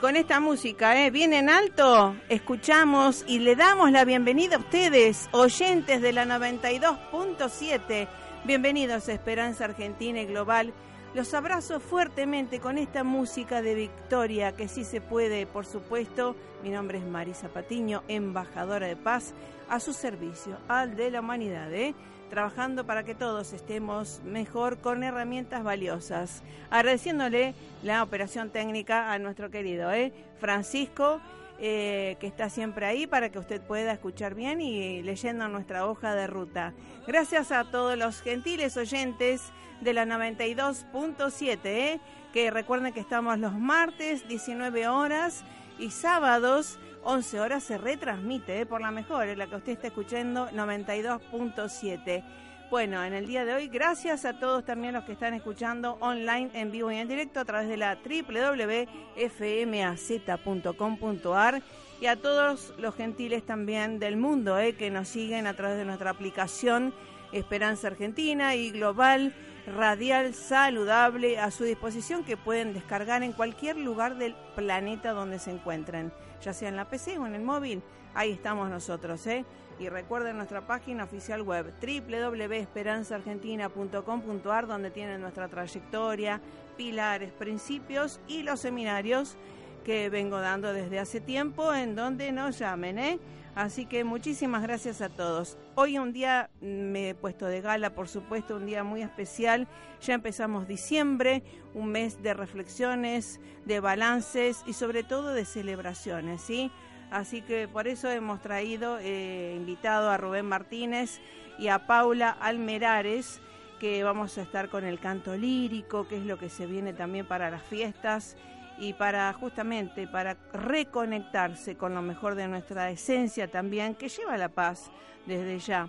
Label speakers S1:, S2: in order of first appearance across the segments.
S1: Con esta música, ¿eh? bien en alto, escuchamos y le damos la bienvenida a ustedes, oyentes de la 92.7. Bienvenidos a Esperanza Argentina y Global. Los abrazo fuertemente con esta música de victoria, que sí se puede, por supuesto. Mi nombre es Marisa Patiño, embajadora de paz, a su servicio, al de la humanidad. ¿eh? Trabajando para que todos estemos mejor con herramientas valiosas. Agradeciéndole la operación técnica a nuestro querido ¿eh? Francisco, eh, que está siempre ahí para que usted pueda escuchar bien y leyendo nuestra hoja de ruta. Gracias a todos los gentiles oyentes de la 92.7, ¿eh? que recuerden que estamos los martes 19 horas y sábados 11 horas se retransmite ¿eh? por la mejor, en la que usted está escuchando 92.7. Bueno, en el día de hoy, gracias a todos también los que están escuchando online, en vivo y en directo a través de la www.fmaz.com.ar y a todos los gentiles también del mundo ¿eh? que nos siguen a través de nuestra aplicación Esperanza Argentina y Global Radial Saludable a su disposición que pueden descargar en cualquier lugar del planeta donde se encuentren ya sea en la PC o en el móvil, ahí estamos nosotros, ¿eh? Y recuerden nuestra página oficial web www.esperanzaargentina.com.ar donde tienen nuestra trayectoria, pilares, principios y los seminarios que vengo dando desde hace tiempo en donde nos llamen, ¿eh? Así que muchísimas gracias a todos. Hoy un día me he puesto de gala, por supuesto, un día muy especial. Ya empezamos diciembre, un mes de reflexiones, de balances y sobre todo de celebraciones, ¿sí? Así que por eso hemos traído, eh, invitado a Rubén Martínez y a Paula Almerares, que vamos a estar con el canto lírico, que es lo que se viene también para las fiestas y para justamente para reconectarse con lo mejor de nuestra esencia también, que lleva la paz desde ya.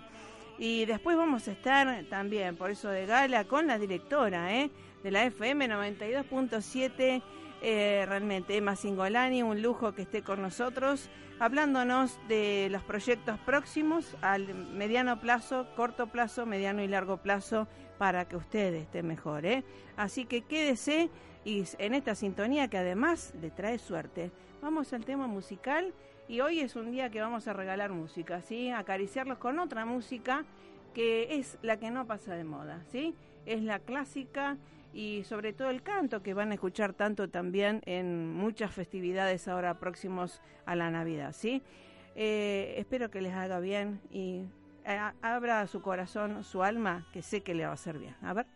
S1: Y después vamos a estar también, por eso de gala, con la directora ¿eh? de la FM 92.7, eh, realmente Emma Singolani, un lujo que esté con nosotros, hablándonos de los proyectos próximos al mediano plazo, corto plazo, mediano y largo plazo, para que usted esté mejor. ¿eh? Así que quédese y en esta sintonía que además le trae suerte. Vamos al tema musical y hoy es un día que vamos a regalar música, ¿sí? Acariciarlos con otra música que es la que no pasa de moda, ¿sí? Es la clásica y sobre todo el canto que van a escuchar tanto también en muchas festividades ahora próximos a la Navidad, ¿sí? Eh, espero que les haga bien y eh, abra su corazón, su alma, que sé que le va a hacer bien. A ver.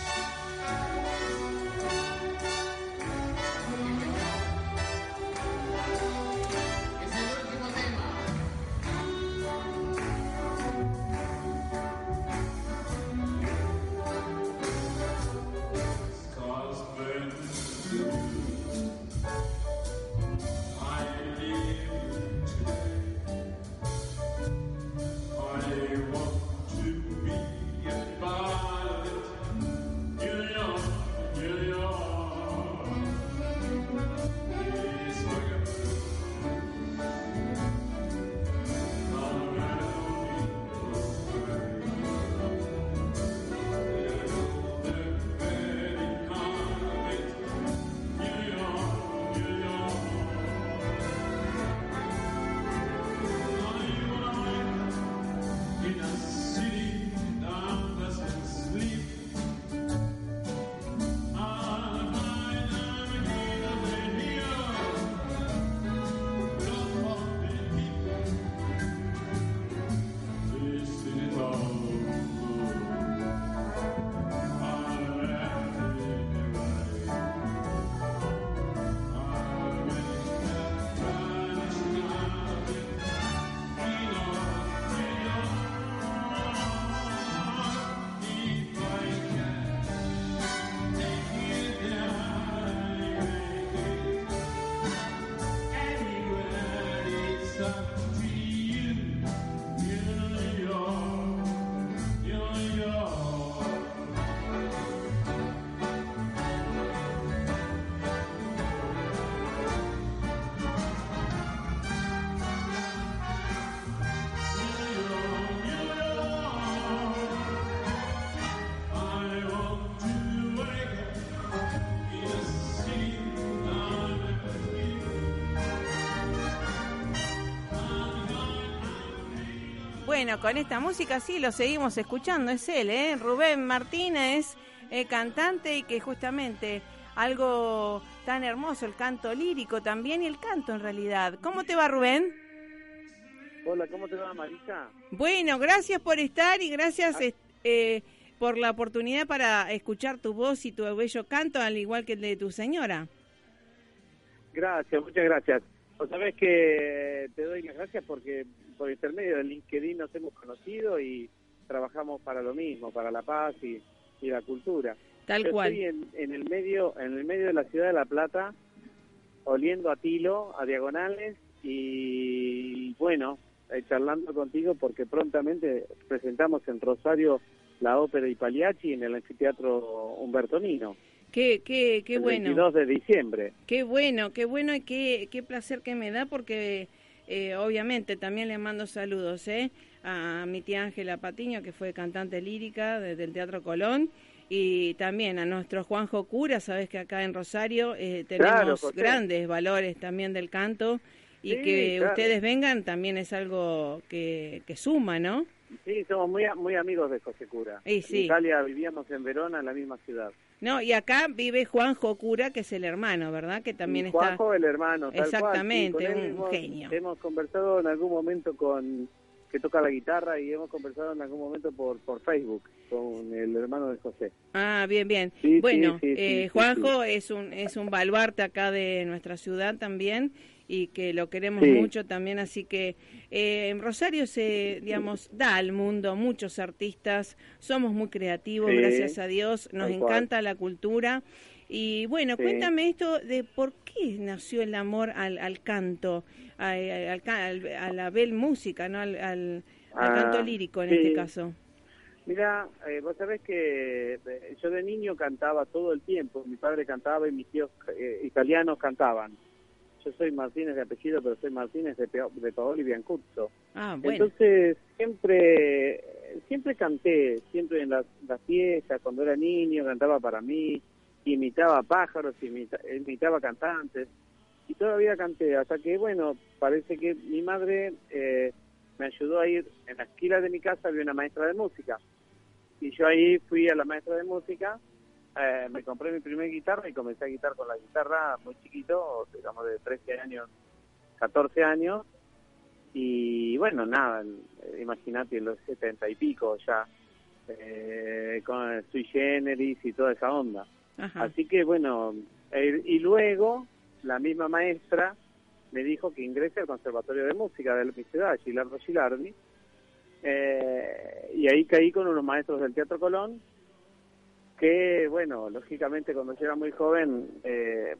S1: Bueno, con esta música sí lo seguimos escuchando, es él, ¿eh? Rubén Martínez, eh, cantante y que justamente algo tan hermoso, el canto lírico también y el canto en realidad. ¿Cómo te va Rubén?
S2: Hola, ¿cómo te va Marisa?
S1: Bueno, gracias por estar y gracias ah. eh, por la oportunidad para escuchar tu voz y tu bello canto, al igual que el de tu señora.
S2: Gracias, muchas gracias. Vos sabés que te doy las gracias porque por intermedio del LinkedIn nos hemos conocido y trabajamos para lo mismo, para la paz y, la cultura.
S1: Tal cual.
S2: Estoy en, el medio, en el medio de la ciudad de La Plata, oliendo a tilo, a diagonales y bueno, eh, charlando contigo porque prontamente presentamos en Rosario la ópera y Pagliacci en el anfiteatro Humberto Nino.
S1: Qué, qué, qué bueno.
S2: El 22 de diciembre.
S1: Qué bueno, qué bueno y qué, qué placer que me da porque eh, obviamente también le mando saludos ¿eh? a mi tía Ángela Patiño, que fue cantante lírica desde el Teatro Colón, y también a nuestro Juanjo Cura, sabes que acá en Rosario eh, tenemos grandes valores también del canto y que ustedes vengan también es algo que, que suma, ¿no?
S2: Sí, somos muy, muy amigos de José Cura.
S1: En
S2: Italia vivíamos en Verona, en la misma ciudad.
S1: No, y acá vive Juanjo Cura, que es el hermano, ¿verdad? Que también está...
S2: Juanjo, el hermano,
S1: tal Exactamente, un genio.
S2: Hemos conversado en algún momento con que toca la guitarra y hemos conversado en algún momento por, por Facebook con el hermano de José.
S1: Ah, bien, bien. bueno, eh, Juanjo es un es un baluarte acá de nuestra ciudad también y que lo queremos mucho también, así que eh, en Rosario se, digamos, da al mundo muchos artistas, somos muy creativos, gracias a Dios, nos encanta la cultura. Y bueno, cuéntame esto de por qué nació el amor al, al canto, al, a la bel música, ¿no? al, al, canto ah, lírico en este caso.
S2: Mira, eh, vos sabés que eh, yo de niño cantaba todo el tiempo, mi padre cantaba y mis tíos italianos cantaban yo soy Martínez de apellido, pero soy Martínez de, de Paoli Biancuzzo.
S1: Ah,
S2: Entonces, siempre siempre canté, siempre en las, fiestas, cuando era niño, cantaba para mí, imitaba pájaros, imitaba cantantes, y todavía canté, hasta que, bueno, parece que mi madre eh, me ayudó a ir, en la esquina de mi casa había una maestra de música, y yo ahí fui a la maestra de música, eh, me compré mi primer guitarra y comencé a guitar con la guitarra muy chiquito, digamos de 13 años, 14 años. Y bueno, nada, imagínate en los 70 y pico ya, eh, con Sui Generis y toda esa onda. Así que bueno, eh, y luego la misma maestra me dijo que ingrese al Conservatorio de Música de la ciudad, Gilardo Gilardi, eh, y ahí caí con unos maestros del Teatro Colón que, bueno, lógicamente cuando yo era muy joven eh,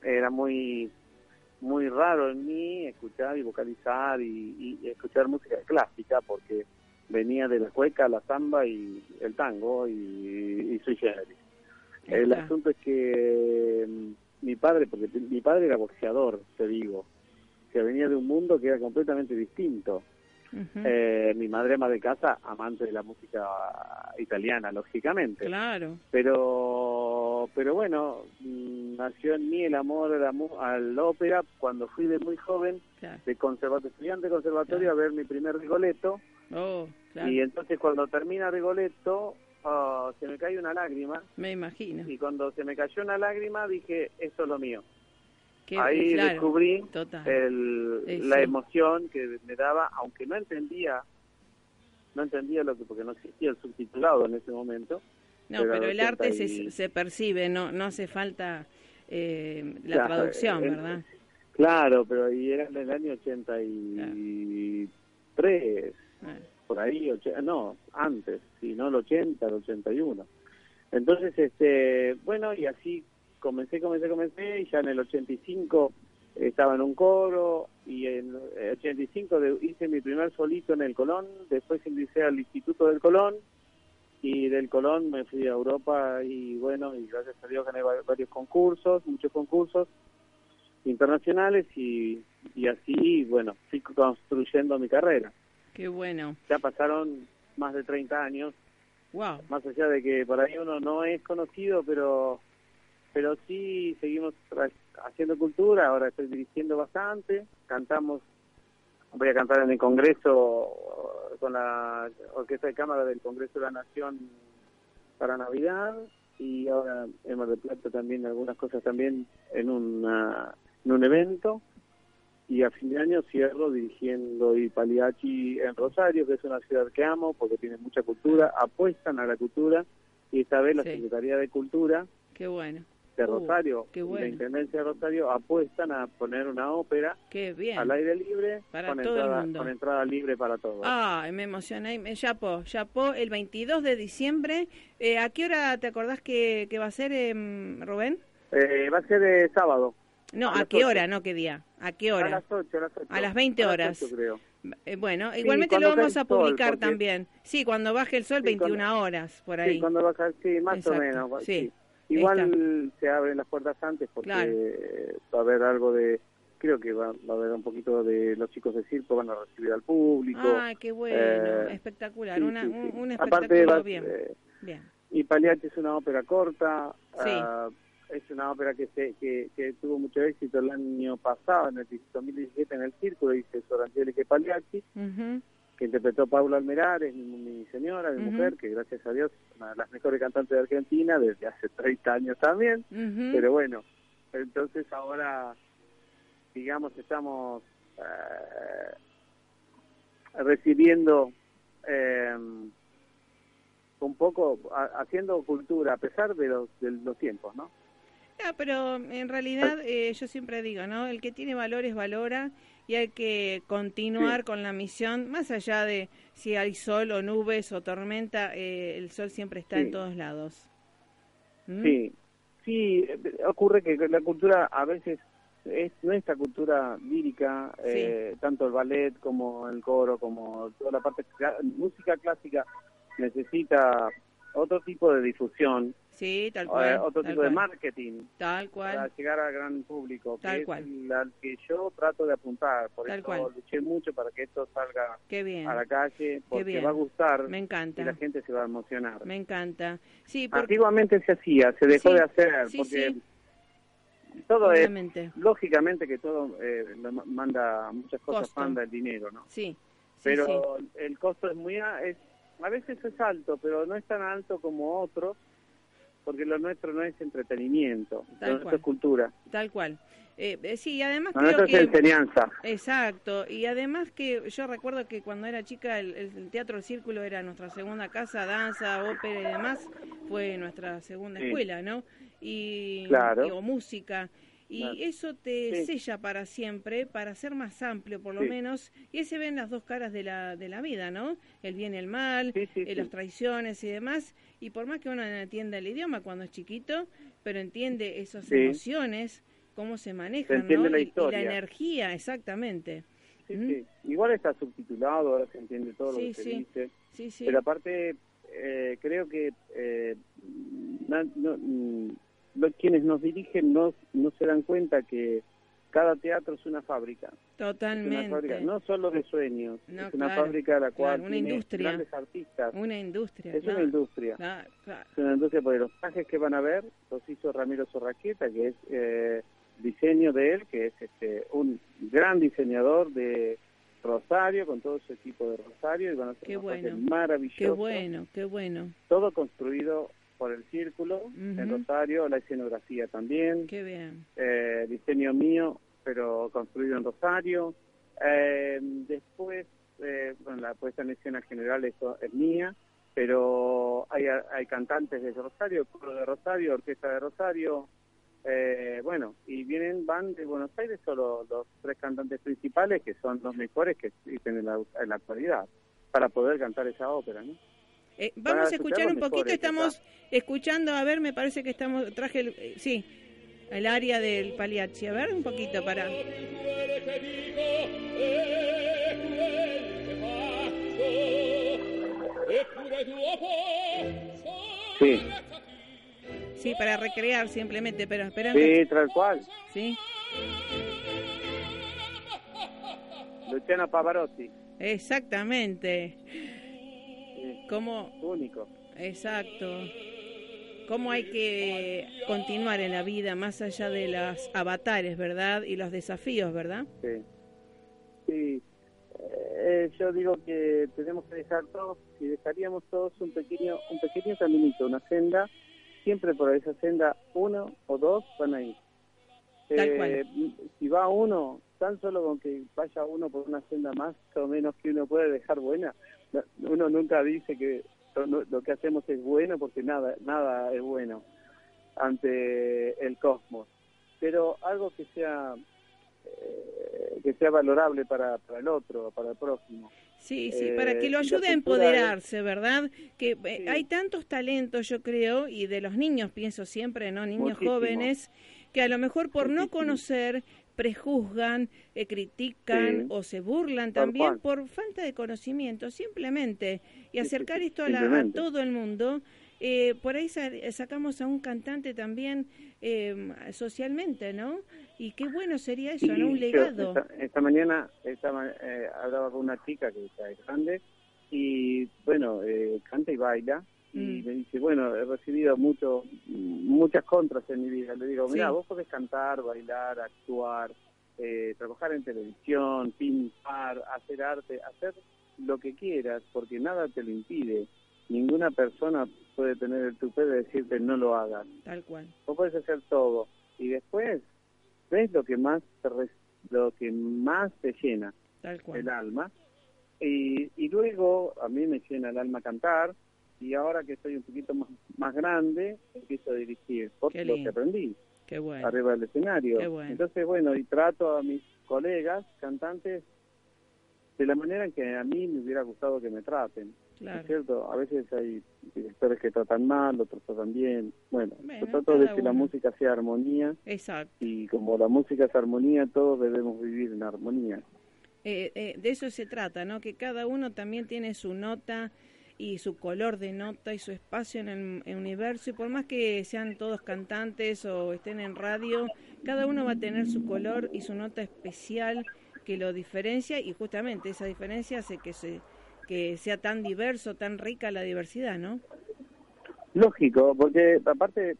S2: era muy muy raro en mí escuchar y vocalizar y, escuchar música clásica porque venía de la cueca, la samba y el tango y, y sui generis. El asunto es que mm, mi padre, porque mi padre era boxeador, te digo, que venía de un mundo que era completamente distinto eh, mi madre ama de casa, amante de la música italiana, lógicamente.
S1: Claro.
S2: Pero, pero bueno, mm, nació en mí el amor a la, ópera cuando fui de muy joven, de conservatorio, estudiante de conservatorio, a ver mi primer Rigoletto.
S1: Oh,
S2: y entonces cuando termina Rigoletto, oh, se me cae una lágrima.
S1: Me imagino.
S2: Y cuando se me cayó una lágrima, dije, esto es lo mío. Ahí descubrí la emoción que me daba, aunque no entendía, no entendía lo que, porque no existía el subtitulado en ese momento.
S1: No, pero, el arte se, se, percibe, no, no hace falta eh, la traducción, ¿verdad?
S2: Claro, pero y era en el año 83, por ahí, no, antes, si no el 80, el 81. Entonces, este, bueno, y así comencé, comencé, comencé, y ya en el 85 estaba en un coro, y en el 85 hice mi primer solito en el Colón, después ingresé al Instituto del Colón, y del Colón me fui a Europa, y bueno, y gracias a Dios gané varios concursos, muchos concursos internacionales, y, y así, bueno, fui construyendo mi carrera.
S1: Qué bueno.
S2: Ya pasaron más de 30 años.
S1: Wow.
S2: Más allá de que por ahí uno no es conocido, pero pero sí seguimos haciendo cultura, ahora estoy dirigiendo bastante, cantamos, voy a cantar en el Congreso con la Orquesta de Cámara del Congreso de la Nación para Navidad y ahora hemos de Plata también algunas cosas también en, una, en un evento y a fin de año cierro dirigiendo y Paliachi en Rosario, que es una ciudad que amo porque tiene mucha cultura, apuestan a la cultura y esta vez la Secretaría de Cultura
S1: Qué bueno
S2: de uh, Rosario la Intendencia de Rosario apuestan a poner una ópera al aire libre
S1: para
S2: con,
S1: todo
S2: entrada,
S1: el mundo.
S2: con entrada libre para todos.
S1: Ah, me emocioné. Chapo, Chapo, el 22 de diciembre. Eh, ¿A qué hora te acordás que, que va a ser, eh, Rubén?
S2: Eh, va a ser de sábado.
S1: No, ¿a, qué hora? No, ¿qué día? ¿A qué hora?
S2: A las 8, a las 8.
S1: A las 20 horas.
S2: A las 8, creo.
S1: Eh, bueno, igualmente lo vamos a publicar
S2: sol,
S1: también. Sí, cuando baje el sol,
S2: Sí,
S1: 21
S2: cuando-
S1: horas, por ahí.
S2: Sí, cuando baja, sí, más
S1: Exacto,
S2: o menos.
S1: sí.
S2: sí. Igual se abren las puertas antes porque
S1: Claro.
S2: va a haber algo de, creo que va, va a haber un poquito de los chicos de circo, van a recibir al público.
S1: Ah, qué bueno,
S2: Eh,
S1: espectacular,
S2: sí,
S1: una,
S2: sí,
S1: un,
S2: sí.
S1: un
S2: Aparte
S1: espectáculo bien,
S2: eh,
S1: bien.
S2: y Pagliacci es una ópera corta,
S1: Sí.
S2: ah, es una ópera que, se, que, que tuvo mucho éxito el año pasado, en el 2017 en el Círculo, dice Sor Angelica Pagliacci,
S1: Ujú.
S2: Que interpretó Paula Almerares, mi, mi señora, mi mujer, que gracias a Dios es una de las mejores cantantes de Argentina desde hace 30 años también. Pero bueno, entonces ahora, digamos, estamos eh, recibiendo eh, un poco, ha- haciendo cultura a pesar de los, de los tiempos, ¿no?
S1: Ah, pero en realidad eh, yo siempre digo, ¿no? El que tiene valores valora y hay que continuar
S2: Sí.
S1: con la misión, más allá de si hay sol o nubes o tormenta, eh, el sol siempre está en todos lados. ¿Mm?
S2: Sí, sí, ocurre que la cultura a veces es nuestra cultura lírica, eh, tanto el ballet como el coro, como toda la parte música clásica necesita otro tipo de difusión,
S1: Sí, tal
S2: eh,
S1: cual.
S2: otro
S1: tal
S2: tipo de marketing
S1: Tal
S2: para
S1: cual.
S2: llegar al gran público,
S1: Tal
S2: que
S1: cual.
S2: es al que yo trato de apuntar, por
S1: Tal
S2: eso
S1: cual.
S2: luché mucho para que esto salga
S1: Qué bien.
S2: a la calle, porque
S1: bien.
S2: va a gustar
S1: Me
S2: y
S1: encanta.
S2: la gente se va a emocionar.
S1: Me encanta. Sí, porque
S2: Antiguamente se hacía, se dejó
S1: Sí,
S2: de hacer,
S1: sí,
S2: porque
S1: sí.
S2: todo es, lógicamente que todo eh, lo manda, muchas cosas
S1: Costo.
S2: manda el dinero, ¿no?
S1: Sí. sí,
S2: Pero
S1: sí.
S2: el costo es muy, a- es, a veces es alto, pero no es tan alto como otros, porque lo nuestro no es entretenimiento,
S1: Tal
S2: lo nuestro es cultura,
S1: Tal cual. Eh, eh, sí, además
S2: lo
S1: creo
S2: es
S1: que...
S2: enseñanza.
S1: Exacto, y además que yo recuerdo que cuando era chica el, el Teatro El Círculo era nuestra segunda casa, danza, ópera y demás, fue nuestra segunda
S2: Sí.
S1: escuela, ¿no? Y,
S2: Claro.
S1: y- o música. Y
S2: Claro.
S1: eso te
S2: Sí.
S1: sella para siempre, para ser más amplio por lo
S2: Sí.
S1: menos, y ahí se ven las dos caras de la, de la vida, ¿no? El bien y el mal,
S2: Sí,
S1: eh, las traiciones y demás, y por más que uno no entienda el idioma cuando es chiquito, pero entiende esas emociones, cómo se manejan, ¿no?
S2: la
S1: Y- y
S2: historia.
S1: energía, exactamente.
S2: Sí,
S1: ¿Mm?
S2: sí. Igual está subtitulado, ahora se entiende todo lo que se dice. Pero aparte, eh, creo que eh, no, quienes nos dirigen no, no se dan cuenta que cada teatro es una fábrica. Es una
S1: Totalmente.
S2: fábrica, no solo de sueños,
S1: No,
S2: es una
S1: claro,
S2: fábrica a la cual
S1: claro, una industria.
S2: grandes artistas.
S1: Una industria.
S2: es
S1: claro,
S2: una industria. Es una industria porque los trajes que van a ver los hizo Ramiro Sorraqueta, que es eh, diseño de él, que es este un gran diseñador de Rosario, con todo su equipo de Rosario, y van a ser
S1: Qué bueno,
S2: maravillosos.
S1: Qué bueno, qué bueno.
S2: todo construido por el círculo en
S1: Ujú.
S2: Rosario, la escenografía también,
S1: Qué bien.
S2: eh, diseño mío, pero construido en Rosario. Eh, después, eh, bueno, la puesta en escena general eso es mía, pero hay, hay cantantes de Rosario, coro de Rosario, orquesta de Rosario, eh, bueno, y vienen, van de Buenos Aires solo los tres cantantes principales, que son los mejores que existen en la, en la actualidad, para poder cantar esa ópera, ¿no?
S1: Eh, vamos
S2: a
S1: escuchar un poquito, estamos escuchando, a ver, me parece que estamos, traje, el, eh, sí, el área del Pagliacci, a ver, un poquito para...
S2: Sí,
S1: Sí, para recrear simplemente, pero espera.
S2: sí, tal cual.
S1: Sí,
S2: Luciano Pavarotti,
S1: exactamente. ¿Cómo,
S2: único.
S1: Exacto. Cómo hay que continuar en la vida más allá de las avatares, ¿verdad? Y los desafíos, ¿verdad?
S2: Sí. Sí. Eh, eh, yo digo que tenemos que dejar todos, si dejaríamos todos un pequeño, un pequeño caminito, una senda, siempre por esa senda uno o dos van a ir. Eh, si va uno, tan solo con que vaya uno por una senda más o menos que uno puede dejar buena, uno nunca dice que lo que hacemos es bueno porque nada, nada es bueno ante el cosmos. Pero algo que sea eh, que sea valorable para, para el otro, para el próximo.
S1: Sí, sí, para que lo eh, ayude a empoderarse, ¿verdad? Que eh, hay tantos talentos, yo creo, y de los niños pienso siempre, ¿no? Niños jóvenes, que a lo mejor por no conocer prejuzgan, critican o se burlan también por falta de conocimiento, simplemente. Y acercar esto a, a todo el mundo eh, por ahí sacamos a un cantante también eh, socialmente, ¿no? Y qué bueno sería eso, ¿no? Un legado.
S2: Esta, mañana estaba, eh, hablaba con una chica que está grande y, bueno, eh, canta y baila. Y mm. me dice, bueno, he recibido mucho, muchas contras en mi vida. Le digo, mira, vos podés cantar, bailar, actuar, eh, trabajar en televisión, pintar, hacer arte, hacer lo que quieras, porque nada te lo impide ninguna persona puede tener el tupé de decirte no lo hagas.
S1: Tal cual.
S2: Vos puedes hacer todo y después ves lo que más te, lo que más te llena
S1: Tal cual.
S2: el alma y, y luego a mí me llena el alma cantar y ahora que estoy un poquito más, más grande empiezo a dirigir porque lo que aprendí
S1: Qué bueno.
S2: arriba del escenario. Entonces bueno y trato a mis colegas cantantes de la manera en que a mí me hubiera gustado que me traten. Es cierto, a veces hay directores que tratan mal, otros tratan bien. Bueno, se trata de que la música sea armonía.
S1: Exacto.
S2: Y como la música es armonía, todos debemos vivir en armonía.
S1: Eh, eh, de eso se trata, ¿no? Que cada uno también tiene su nota y su color de nota y su espacio en el, universo y por más que sean todos cantantes o estén en radio, cada uno va a tener su color y su nota especial que lo diferencia y justamente esa diferencia hace que se que sea tan diverso, tan rica la diversidad, ¿no?
S2: Lógico, porque aparte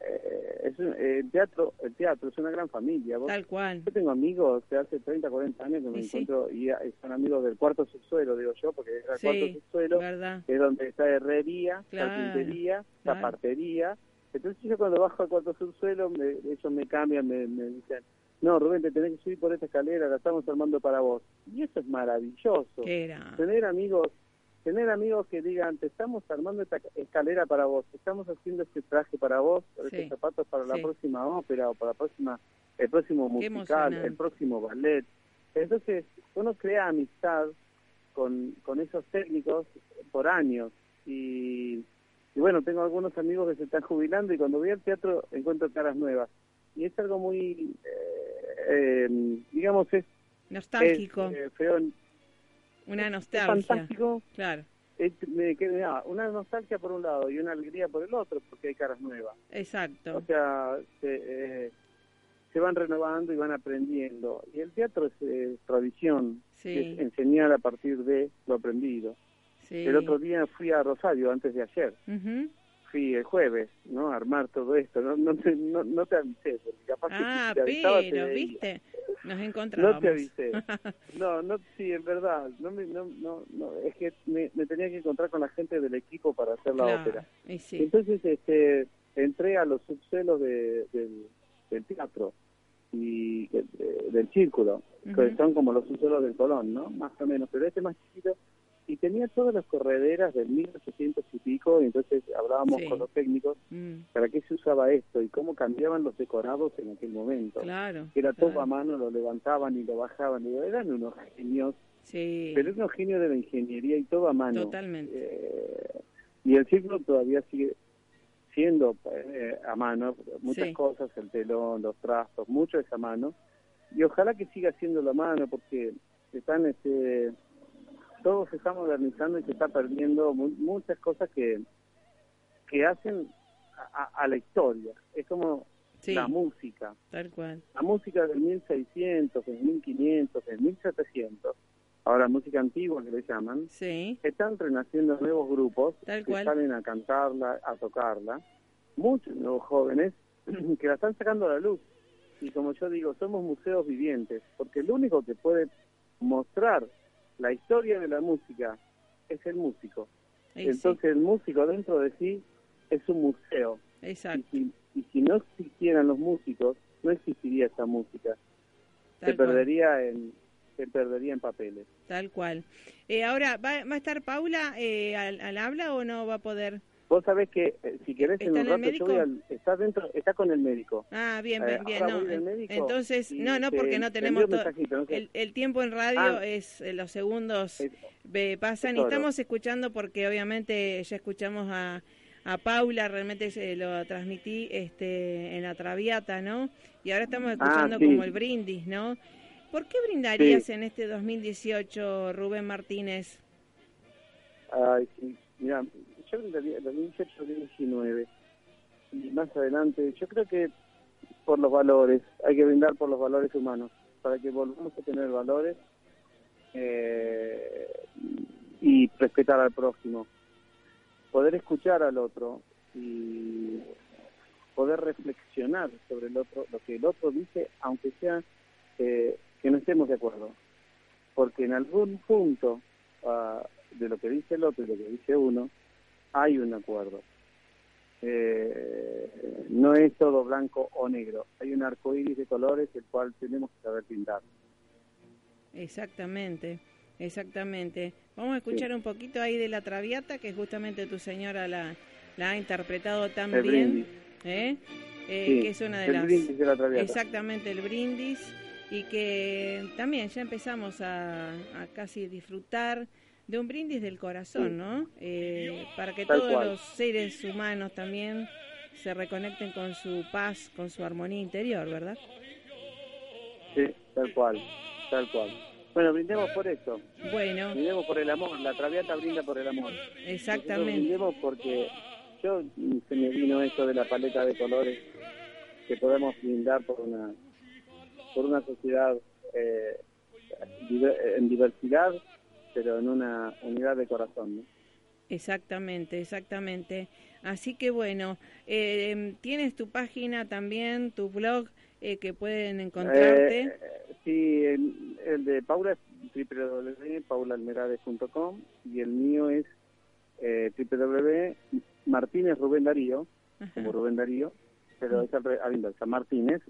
S2: eh, es, eh, el teatro el teatro es una gran familia.
S1: Tal cual.
S2: Yo tengo amigos de hace 30, 40 años que me encuentro y, son amigos del cuarto subsuelo, digo yo, porque es el cuarto subsuelo, que es donde está herrería, carpintería, zapatería. Entonces yo cuando bajo al cuarto subsuelo, me, ellos me cambian, me, me dicen, no, Rubén, te tenés que subir por esta escalera, la estamos armando para vos. Y eso es maravilloso. Tener amigos, tener amigos que digan, te estamos armando esta escalera para vos, estamos haciendo este traje para vos, estos zapatos para la próxima ópera o para la próxima, el próximo musical, el próximo ballet. Entonces, uno crea amistad con, con esos técnicos por años y, y bueno, tengo algunos amigos que se están jubilando y cuando voy al teatro encuentro caras nuevas y es algo muy eh, eh, digamos, es...
S1: Nostálgico.
S2: Eh, feo,
S1: una nostalgia.
S2: fantástico.
S1: Claro.
S2: me, una nostalgia por un lado y una alegría por el otro, porque hay caras nuevas.
S1: Exacto.
S2: O sea, se, eh, se van renovando y van aprendiendo. Y el teatro es eh, tradición, es enseñar a partir de lo aprendido. El otro día fui a Rosario, antes de ayer fui el jueves, ¿no? A armar todo esto. No, no, te, no, no te avisé, porque capaz
S1: ah,
S2: que te
S1: avisaba, pero, ¿viste? Nos encontramos.
S2: No te avisé. No, no, sí, en verdad. No, me, no, no, no, es que me, me, tenía que encontrar con la gente del equipo para hacer la ópera.
S1: Sí.
S2: Entonces, este, entré a los subsuelos de, del, del teatro y del círculo, que son como los subsuelos del Colón, ¿no? Más o menos, pero este más chiquito y tenía todas las correderas del 1800 y pico, y entonces hablábamos con los técnicos mm. para qué se usaba esto y cómo cambiaban los decorados en aquel momento.
S1: Claro.
S2: Era todo a mano, lo levantaban y lo bajaban, y eran unos genios,
S1: sí.
S2: pero unos genios de la ingeniería y todo a mano.
S1: Totalmente.
S2: Eh, y el círculo todavía sigue siendo eh, a mano, muchas cosas, el telón, los trastos, mucho es a mano, y ojalá que siga siendo a mano porque están este todo se está modernizando y se está perdiendo muchas cosas que, que hacen a, la historia. Es como la música.
S1: Tal cual.
S2: La música del 1600, del 1500, del 1700, ahora música antigua que le llaman,
S1: sí.
S2: están renaciendo nuevos grupos que salen a cantarla, a tocarla. Muchos nuevos jóvenes que la están sacando a la luz. Y como yo digo, somos museos vivientes, porque el único que puede mostrar la historia de la música es el músico. Entonces el músico dentro de sí es un museo.
S1: exacto,
S2: Y si, y si no existieran los músicos, no existiría esa música. Se
S1: cual,
S2: perdería en se perdería en papeles.
S1: tal cual. Eh, ahora, ¿va, ¿va a estar Paula eh, al, al habla o no va a poder?
S2: Vos sabés que eh, si querés en
S1: ¿Está
S2: un rato yo voy al, está dentro, está con el médico.
S1: Ah, bien,
S2: Eh,
S1: bien, bien. No, entonces, no, no,
S2: te-
S1: porque no
S2: te
S1: tenemos todo.
S2: mensajito, no sé.
S1: El, el tiempo en radio
S2: Ah.
S1: es eh, los segundos pasan y estamos escuchando porque obviamente ya escuchamos a, a Paula, realmente se lo transmití este en la Traviata, ¿no? Y ahora estamos escuchando
S2: Ah, sí.
S1: como el brindis, ¿no? ¿Por qué brindarías
S2: Sí.
S1: en este 2018, Rubén Martínez?
S2: Ay, sí, mira, yo brindaría el 2018 2019 y más adelante, yo creo que por los valores, hay que brindar por los valores humanos, para que volvamos a tener valores eh, y respetar al prójimo, poder escuchar al otro y poder reflexionar sobre el otro, lo que el otro dice, aunque sea eh, que no estemos de acuerdo, porque en algún punto ah, de lo que dice el otro y lo que dice uno, hay un acuerdo. Eh, no es todo blanco o negro, hay un arco iris de colores el cual tenemos que saber pintar.
S1: Exactamente, exactamente. Vamos a escuchar un poquito ahí de la Traviata, que justamente tu señora la, la ha interpretado tan
S2: El
S1: bien,
S2: brindis.
S1: ¿eh? Eh,
S2: Sí,
S1: que es una de
S2: el
S1: las...
S2: brindis de la Traviata.
S1: Exactamente, el brindis, y que también ya empezamos a, a casi disfrutar de un brindis del corazón. ¿no? Eh, para que
S2: Tal
S1: todos
S2: cual.
S1: los seres humanos también se reconecten con su paz, con su armonía interior, ¿verdad?
S2: Sí, tal cual, tal cual. Bueno, brindemos por eso,
S1: Bueno,
S2: brindemos por el amor, la Traviata brinda por el amor.
S1: Exactamente.
S2: brindemos porque yo se me vino esto de la paleta de colores que podemos brindar por una por una sociedad eh, en diversidad, pero en una unidad de corazón. ¿no?
S1: Exactamente, exactamente. Así que bueno, eh, tienes tu página también, tu blog, eh, que pueden encontrarte.
S2: Eh, sí, el, el de Paula es www.paulalmerades.com y el mío es eh, www.martínez Rubén Darío,
S1: Ajá,
S2: como Rubén Darío, pero es al, al inversa, martínez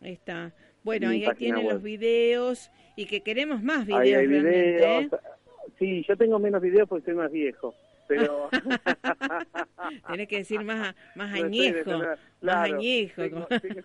S1: ahí está. Bueno, ahí tienen
S2: web.
S1: los videos y que queremos más videos
S2: Ahí hay videos.
S1: ¿eh?
S2: Sí, yo tengo menos videos porque soy más viejo, pero...
S1: Tenés que decir más, más
S2: No
S1: añejo, más añejo.
S2: tengo- tengo-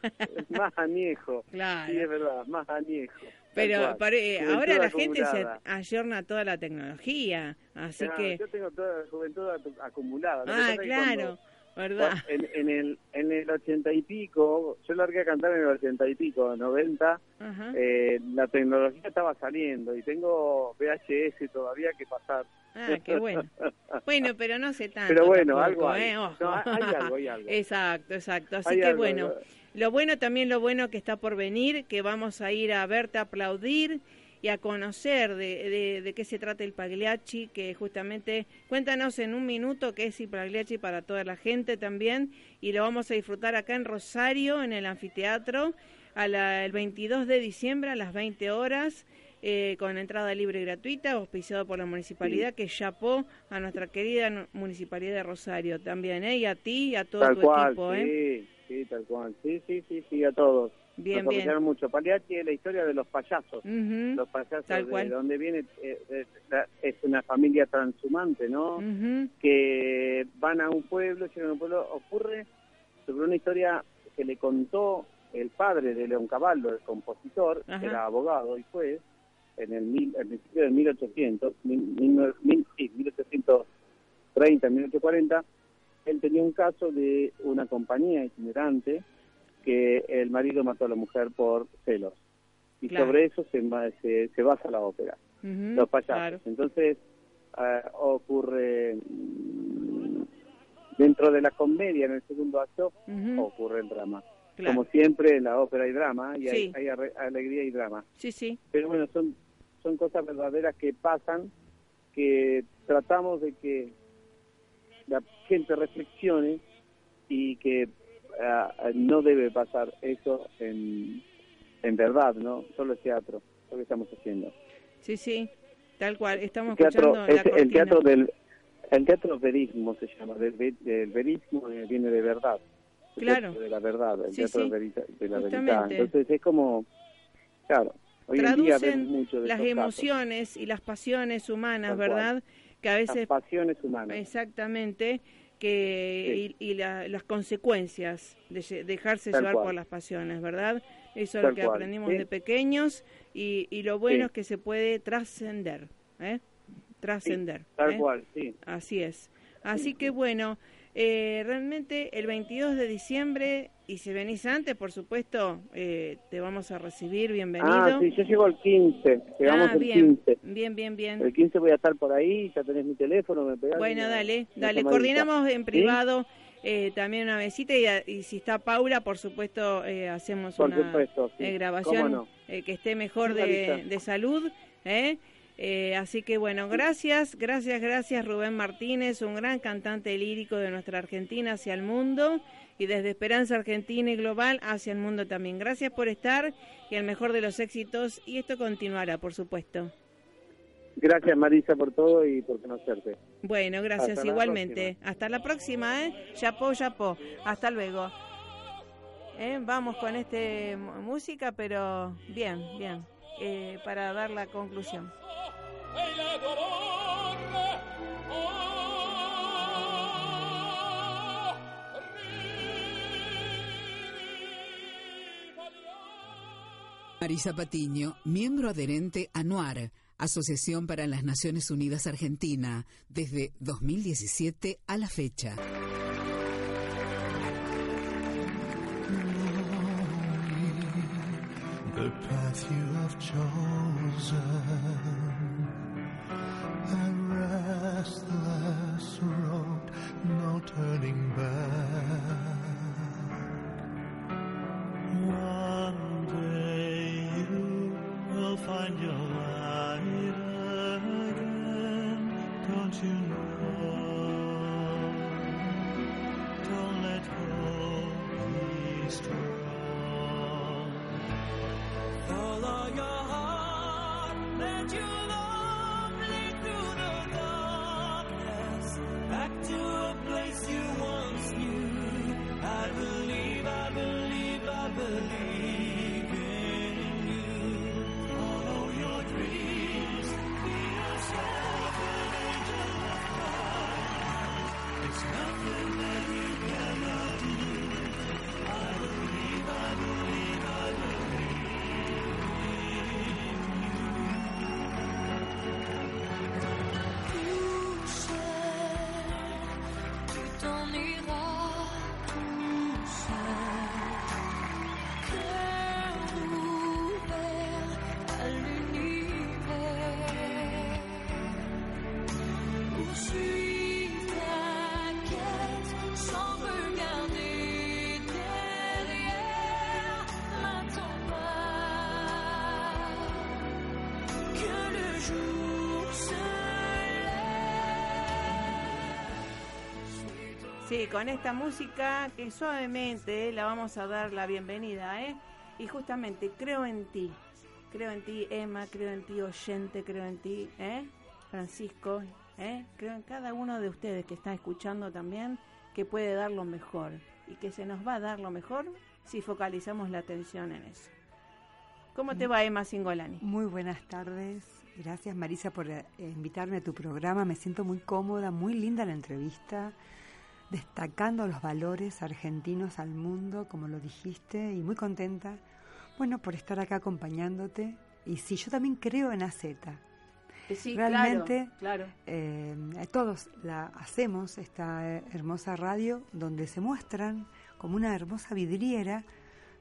S2: más añejo.
S1: Claro.
S2: Sí, es verdad, más añejo.
S1: Pero
S2: Juventud
S1: ahora la gente se ayorna a toda la tecnología, así
S2: Claro,
S1: que...
S2: Yo tengo toda la juventud acu- acumulada.
S1: Ah, claro, ¿verdad?
S2: En, en el, en el ochenta y pico, yo largué a cantar en el ochenta y pico, noventa,
S1: Ajá.
S2: eh, la tecnología estaba saliendo y tengo VHS todavía que pasar.
S1: Ah, qué bueno. Bueno, pero no sé tanto.
S2: Pero bueno,
S1: tampoco,
S2: algo hay.
S1: ¿eh? Ojo.
S2: No, hay algo, hay algo.
S1: Exacto, exacto. Así
S2: Hay
S1: que
S2: algo,
S1: bueno, lo bueno también lo bueno que está por venir, que vamos a ir a verte, a aplaudir y a conocer de, de, de qué se trata el Pagliacci, que justamente cuéntanos en un minuto qué es el Pagliacci para toda la gente también, y lo vamos a disfrutar acá en Rosario, en el anfiteatro, a la- el 22 de diciembre a las 20 horas. eh, con entrada libre y gratuita, auspiciado por la municipalidad, que chapó a nuestra querida municipalidad de Rosario también, ¿eh? y a ti y a todo
S2: Tal
S1: tu
S2: cual,
S1: equipo. ¿eh?
S2: sí, sí, tal cual. Sí, sí, sí, sí, a todos.
S1: Bien,
S2: Nos
S1: bien.
S2: mucho. Paliachi es la historia de los payasos. Los payasos
S1: Tal
S2: de
S1: cual.
S2: donde viene, eh, es una familia transhumante, ¿no? que van a un pueblo, llegan a un pueblo, ocurre sobre una historia que le contó el padre de León Caballo, el compositor, que era abogado y juez, en el, mil, al principio del 1800, mil, mil- mil- sí, 1830, 1840, él tenía un caso de una compañía itinerante que el marido mató a la mujer por celos. Y
S1: Claro.
S2: sobre eso se, se, se basa la ópera
S1: ujú,
S2: los payasos.
S1: claro.
S2: Entonces eh, ocurre mm, dentro de la comedia en el segundo acto ocurre el drama.
S1: claro.
S2: Como siempre en la ópera hay drama y hay,
S1: Sí.
S2: hay arre- alegría y drama.
S1: Sí, sí,
S2: Pero bueno, son son cosas verdaderas que pasan que tratamos de que la gente reflexione y que ah, no debe pasar eso en, en verdad, ¿no? Solo es teatro, lo que estamos haciendo.
S1: Sí, sí, tal cual. Estamos
S2: el teatro,
S1: escuchando la
S2: es el
S1: cortina.
S2: teatro del el teatro verismo se llama, del, del verismo eh, viene de verdad. El
S1: Claro.
S2: de la verdad, el
S1: Sí,
S2: teatro
S1: sí,
S2: de la verdad. Entonces es como, claro, hoy en día
S1: Traducen
S2: mucho de
S1: las
S2: estos casos.
S1: emociones y las pasiones humanas,
S2: Tal cual.
S1: ¿verdad? Que a veces
S2: las pasiones humanas.
S1: Exactamente, que y, y la- las consecuencias de dejarse
S2: Tal
S1: llevar
S2: cual.
S1: por las pasiones, ¿verdad? Eso es
S2: Tal
S1: lo que
S2: cual,
S1: aprendimos
S2: sí.
S1: de pequeños y, y lo bueno
S2: Sí.
S1: es que se puede trascender, ¿eh? Trascender.
S2: Tal
S1: ¿eh?
S2: cual, sí.
S1: Así es. Así que bueno, eh, realmente el 22 de diciembre, y si venís antes, por supuesto, eh, te vamos a recibir, bienvenido.
S2: Ah, sí, yo llego el 15, llegamos
S1: Ah,
S2: el
S1: bien,
S2: 15.
S1: bien, bien, bien.
S2: El 15 voy a estar por ahí, ya tenés mi teléfono, me pegás.
S1: Bueno,
S2: una-
S1: dale,
S2: una
S1: dale,
S2: llamadita.
S1: coordinamos en
S2: ¿Sí?
S1: privado eh, también una besita y, y si está Paula, por supuesto, eh, hacemos
S2: Por
S1: una
S2: supuesto, sí.
S1: eh,
S2: ¿Cómo
S1: grabación
S2: no?
S1: eh, que esté mejor
S2: Sí,
S1: de, de salud. ¿Eh? Así que bueno, gracias, gracias, gracias Rubén Martínez, un gran cantante lírico de nuestra Argentina hacia el mundo y desde Esperanza Argentina y Global hacia el mundo también. Gracias por estar y el mejor de los éxitos y esto continuará, por supuesto.
S2: Gracias Marisa por todo y por conocerte.
S1: Bueno, gracias
S2: Hasta la
S1: igualmente. Hasta la próxima, ¿eh? Chapó, chapó. Hasta luego. ¿Eh? Vamos con este música, pero bien, bien, eh, para dar la conclusión.
S3: Marisa Patiño, miembro adherente a NUAR, Asociación para las Naciones Unidas Argentina, desde 2017 a la fecha.
S4: The path you have chosen, a restless road, no turning back.
S1: Sí, con esta música que suavemente la vamos a dar la bienvenida, ¿eh? Y justamente creo en ti, creo en ti Emma, creo en ti oyente, creo en ti, ¿eh? Francisco, ¿eh? Creo en cada uno de ustedes que está escuchando también que puede dar lo mejor y que se nos va a dar lo mejor si focalizamos la atención en eso. ¿Cómo te va Emma Singolani?
S5: Muy buenas tardes. Gracias Marisa por eh, invitarme a tu programa. Me siento muy cómoda, muy linda la entrevista, destacando los valores argentinos al mundo, como lo dijiste, y muy contenta, bueno, por estar acá acompañándote. Y sí, yo también creo en AZ.
S1: Sí,
S5: Realmente,
S1: claro, claro.
S5: Eh, todos la hacemos, esta eh, hermosa radio, donde se muestran como una hermosa vidriera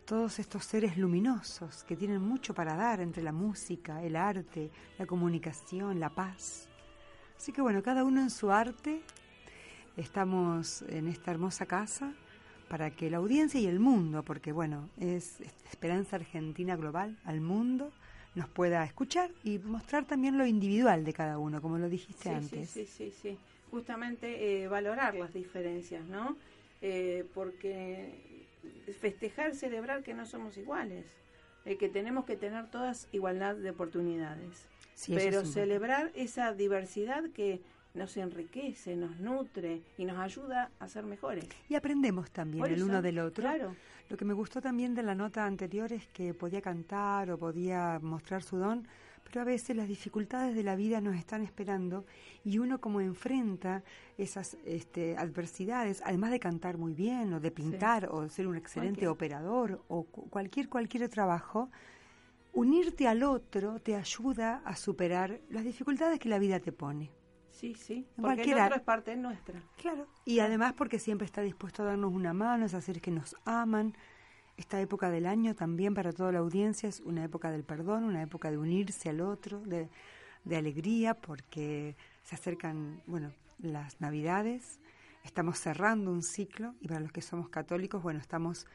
S5: todos estos seres luminosos que tienen mucho para dar entre la música, el arte, la comunicación, la paz. Así que bueno, cada uno en su arte, estamos en esta hermosa casa para que la audiencia y el mundo, porque bueno, es Esperanza Argentina Global al mundo, nos pueda escuchar y mostrar también lo individual de cada uno, como lo dijiste
S1: Sí,
S5: antes.
S1: Sí, sí, sí, sí. Justamente eh, valorar las diferencias, ¿no? Eh, porque festejar, celebrar que no somos iguales, eh, que tenemos que tener todas igualdad de oportunidades.
S5: Sí,
S1: pero
S5: es
S1: celebrar esa diversidad que nos enriquece, nos nutre y nos ayuda a ser mejores.
S5: Y aprendemos también el uno del otro.
S1: Claro,
S5: Lo que me gustó también de la nota anterior es que podía cantar o podía mostrar su don, pero a veces las dificultades de la vida nos están esperando y uno como enfrenta esas este, adversidades, además de cantar muy bien o de pintar o ser un excelente
S1: Cualquier.
S5: operador o cu- cualquier cualquier trabajo, unirte al otro te ayuda a superar las dificultades que la vida te pone.
S1: Sí, sí,
S5: En
S1: porque el
S5: cualquiera-
S1: otro es parte nuestra.
S5: Claro. Y además porque siempre está dispuesto a darnos una mano, es hacer que nos aman. Esta época del año también para toda la audiencia es una época del perdón, una época de unirse al otro, de, de alegría, porque se acercan, bueno, las navidades, estamos cerrando un ciclo y para los que somos católicos, bueno, estamos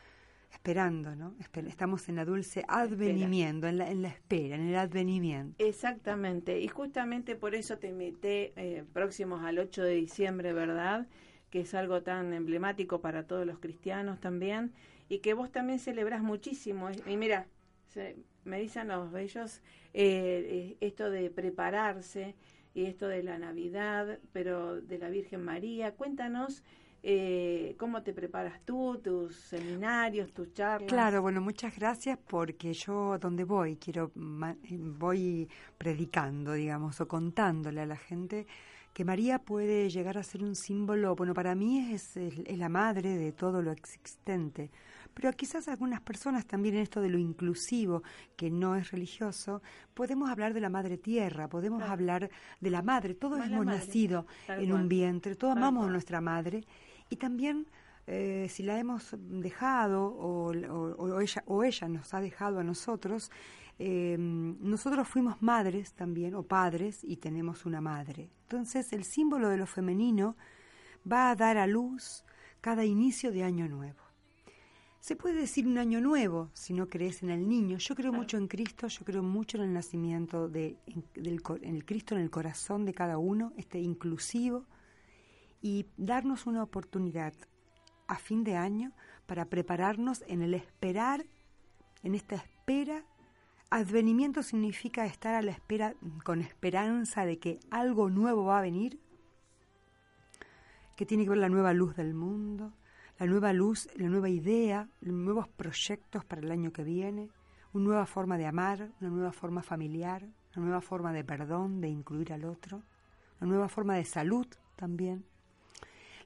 S5: esperando, ¿no? Estamos en la dulce advenimiento, en la, en la espera, en el advenimiento.
S1: Exactamente, y justamente por eso te invité eh, próximos al 8 de diciembre, ¿verdad? Que es algo tan emblemático para todos los cristianos también, y que vos también celebrás muchísimo. Y mira, se- me dicen los bellos eh, eh, esto de prepararse y esto de la Navidad, pero de la Virgen María. Cuéntanos eh, cómo te preparas tú, tus seminarios, tus charlas.
S5: Claro, bueno, muchas gracias porque yo donde voy quiero voy predicando, digamos, o contándole a la gente que María puede llegar a ser un símbolo, bueno, para mí es, es- es la madre de todo lo existente, pero quizás algunas personas también en esto de lo inclusivo, que no es religioso, podemos hablar de la madre tierra, podemos
S1: Claro.
S5: hablar de la madre, todos
S1: Más
S5: hemos nacido en un vientre, todos
S1: Tal
S5: amamos a nuestra madre y también eh, si la hemos dejado o, o- o ella, o ella nos ha dejado a nosotros, eh, nosotros fuimos madres también o padres y tenemos una madre. Entonces el símbolo de lo femenino va a dar a luz cada inicio de año nuevo. Se puede decir un año nuevo si no crees en el niño. Yo creo mucho en Cristo, yo creo mucho en el nacimiento de, en, del, en el Cristo en el corazón de cada uno, este inclusivo, y darnos una oportunidad a fin de año para prepararnos en el esperar, en esta espera. Advenimiento significa estar a la espera con esperanza de que algo nuevo va a venir, que tiene que ver la nueva luz del mundo, la nueva luz, la nueva idea, nuevos proyectos para el año que viene, una nueva forma de amar, una nueva forma familiar, una nueva forma de perdón, de incluir al otro, una nueva forma de salud también.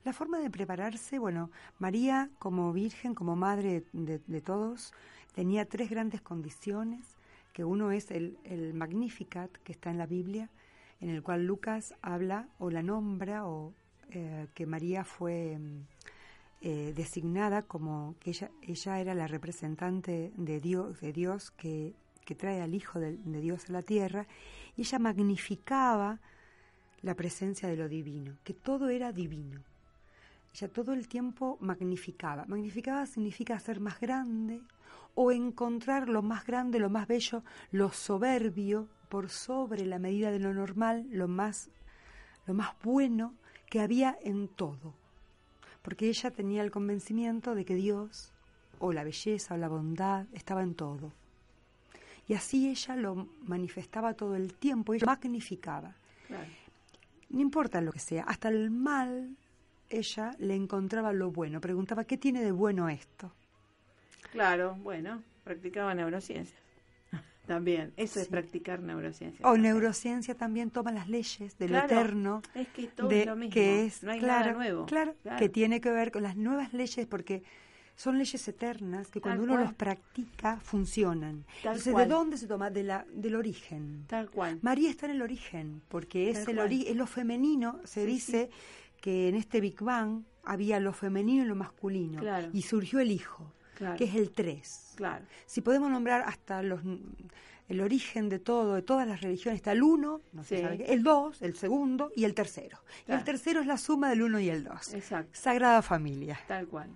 S5: La forma de prepararse, bueno, María como Virgen, como Madre de, todos, tenía tres grandes condiciones, que uno es el, Magnificat, que está en la Biblia, en el cual Lucas habla o la nombra, o eh, que María fue mm, eh, designada como que ella, ella era la representante de Dios, de Dios que, que trae al Hijo de Dios a la tierra, y ella magnificaba la presencia de lo divino, que todo era divino. Ella todo el tiempo magnificaba. Magnificaba significa ser más grande o encontrar lo más grande, lo más bello, lo soberbio por sobre la medida de lo normal, lo más, lo más bueno que había en todo. Porque ella tenía el convencimiento de que Dios, o la belleza, o la bondad, estaba en todo. Y así ella lo manifestaba todo el tiempo, ella magnificaba.
S1: Claro.
S5: No importa lo que sea, hasta el mal, ella le encontraba lo bueno, preguntaba, ¿qué tiene de bueno esto?
S1: Claro, bueno, practicaba neurociencias. También, eso es practicar neurociencias.
S5: O
S1: también.
S5: neurociencia también toma las leyes de lo
S1: Claro,
S5: eterno,
S1: Es que todo
S5: de
S1: es lo mismo.
S5: que es
S1: no hay
S5: claro,
S1: nada nuevo.
S5: claro, que tiene que ver con las nuevas leyes porque son leyes eternas que cuando uno los practica funcionan.
S1: Tal
S5: Entonces,
S1: cual.
S5: ¿de dónde se toma? De la, del origen.
S1: Tal cual.
S5: María está en el origen, porque es
S1: Tal
S5: el ori- es lo femenino, se
S1: Sí,
S5: dice que en este Big Bang había lo femenino y lo masculino,
S1: Claro.
S5: y surgió el hijo,
S1: Claro.
S5: que es el 3.
S1: Claro.
S5: Si podemos nombrar hasta los el origen de todo, de todas las religiones, está el 1, no se
S1: Sí.
S5: sabe qué, el 2, el segundo y el tercero. Y el tercero es la suma del 1 y el 2.
S1: Exacto.
S5: Sagrada Familia.
S1: Tal cual.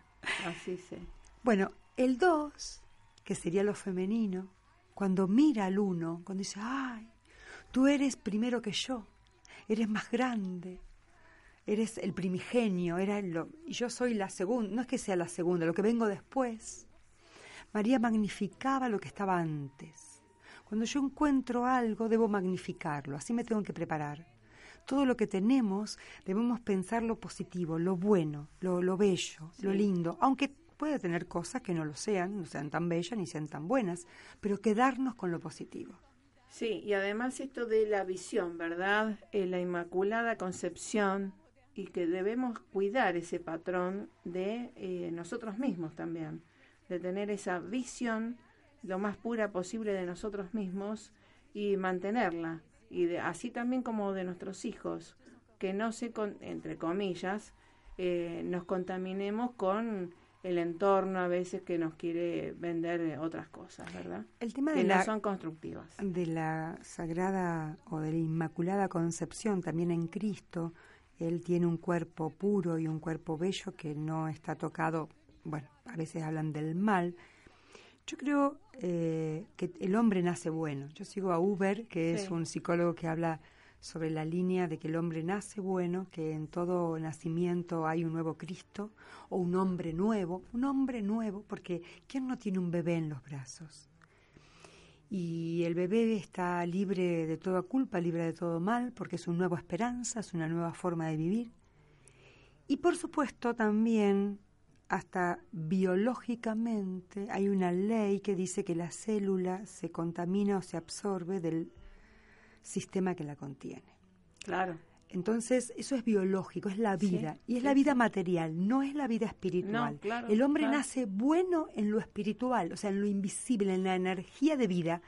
S1: Así se.
S5: Bueno, el 2, que sería lo femenino, cuando mira al 1, cuando dice, ay, tú eres primero que yo, eres más grande, eres el primigenio, era lo, y yo soy la segunda, no es que sea la segunda, lo que vengo después. María magnificaba lo que estaba antes. Cuando yo encuentro algo, debo magnificarlo, así me tengo que preparar. Todo lo que tenemos debemos pensar lo positivo, lo bueno, lo, lo bello, lo lindo, aunque puede tener cosas que no lo sean, no sean tan bellas ni sean tan buenas, pero quedarnos con lo positivo.
S1: Sí, y además esto de la visión, ¿verdad? Eh, la Inmaculada Concepción y que debemos cuidar ese patrón de eh, nosotros mismos también, de tener esa visión lo más pura posible de nosotros mismos y mantenerla, y de, así también como de nuestros hijos, que no se, con, entre comillas, eh, nos contaminemos con el entorno a veces que nos quiere vender otras cosas, ¿verdad?
S5: El tema
S1: Que
S5: de
S1: no
S5: la,
S1: son constructivas.
S5: de la Sagrada o de la Inmaculada Concepción, también en Cristo, Él tiene un cuerpo puro y un cuerpo bello que no está tocado, bueno, a veces hablan del mal. Yo creo eh, que el hombre nace bueno. Yo sigo a Uber, que es un psicólogo que habla sobre la línea de que el hombre nace bueno, que en todo nacimiento hay un nuevo Cristo o un hombre nuevo, un hombre nuevo, porque ¿quién no tiene un bebé en los brazos? Y el bebé está libre de toda culpa, libre de todo mal, porque es una nueva esperanza, es una nueva forma de vivir. Y por supuesto también, hasta biológicamente, hay una ley que dice que la célula se contamina o se absorbe del sistema que la contiene.
S1: Claro.
S5: Entonces, eso es biológico, es la
S1: Sí,
S5: vida. y es
S1: sí,
S5: la vida
S1: sí.
S5: material, no es la vida espiritual.
S1: No, claro,
S5: el hombre
S1: claro.
S5: nace bueno en lo espiritual, o sea, en lo invisible, en la energía de vida.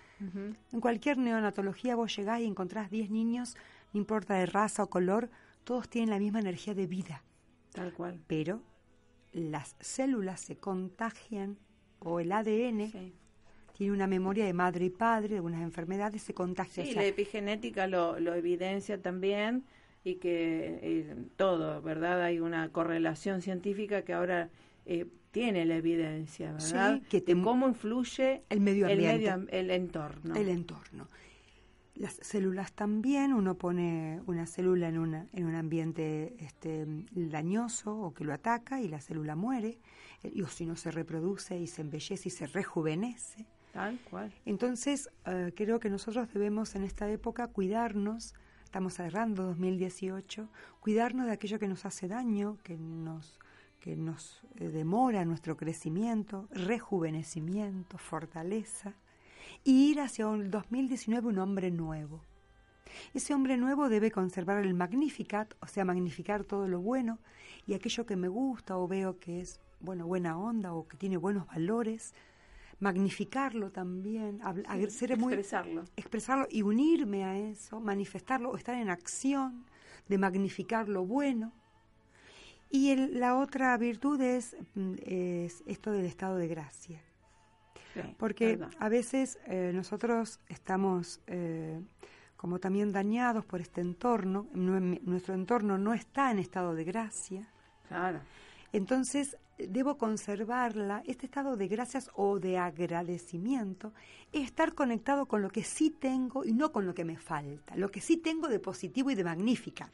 S5: En cualquier neonatología vos llegás y encontrás 10 niños, no importa de raza o color, todos tienen la misma energía de vida.
S1: Tal cual.
S5: Pero las células se contagian o el ADN tiene una memoria de madre y padre, de algunas enfermedades, se contagia.
S1: Sí,
S5: O sea,
S1: la epigenética lo, lo evidencia también y que eh, todo, ¿verdad? Hay una correlación científica que ahora eh, tiene la evidencia, ¿verdad?
S5: Sí, que te-
S1: de cómo influye
S5: el medio
S1: el,
S5: ambiente.
S1: medio el entorno.
S5: el entorno. Las células también, uno pone una célula en, una, en un ambiente este, dañoso o que lo ataca y la célula muere, eh, y o si no se reproduce y se embellece y se rejuvenece.
S1: Tal cual.
S5: Entonces, eh, creo que nosotros debemos en esta época cuidarnos, estamos cerrando 2018, cuidarnos de aquello que nos hace daño, que nos, que nos eh, demora nuestro crecimiento, rejuvenecimiento, fortaleza, y ir hacia el 2019 un hombre nuevo. Ese hombre nuevo debe conservar el Magnificat, o sea, magnificar todo lo bueno y aquello que me gusta o veo que es bueno, buena onda o que tiene buenos valores, magnificarlo también, ser muy
S1: Expresarlo.
S5: expresarlo y unirme a eso, manifestarlo o estar en acción de magnificar lo bueno. Y el- la otra virtud es, mm, es esto del estado de gracia.
S1: Sí,
S5: Porque
S1: verdad.
S5: a veces eh, nosotros estamos eh, como también dañados por este entorno, nue- nuestro entorno no está en estado de gracia,
S1: Claro.
S5: entonces debo conservarla, este estado de gracias o de agradecimiento, es estar conectado con lo que sí tengo y no con lo que me falta, lo que sí tengo de positivo y de magnífica.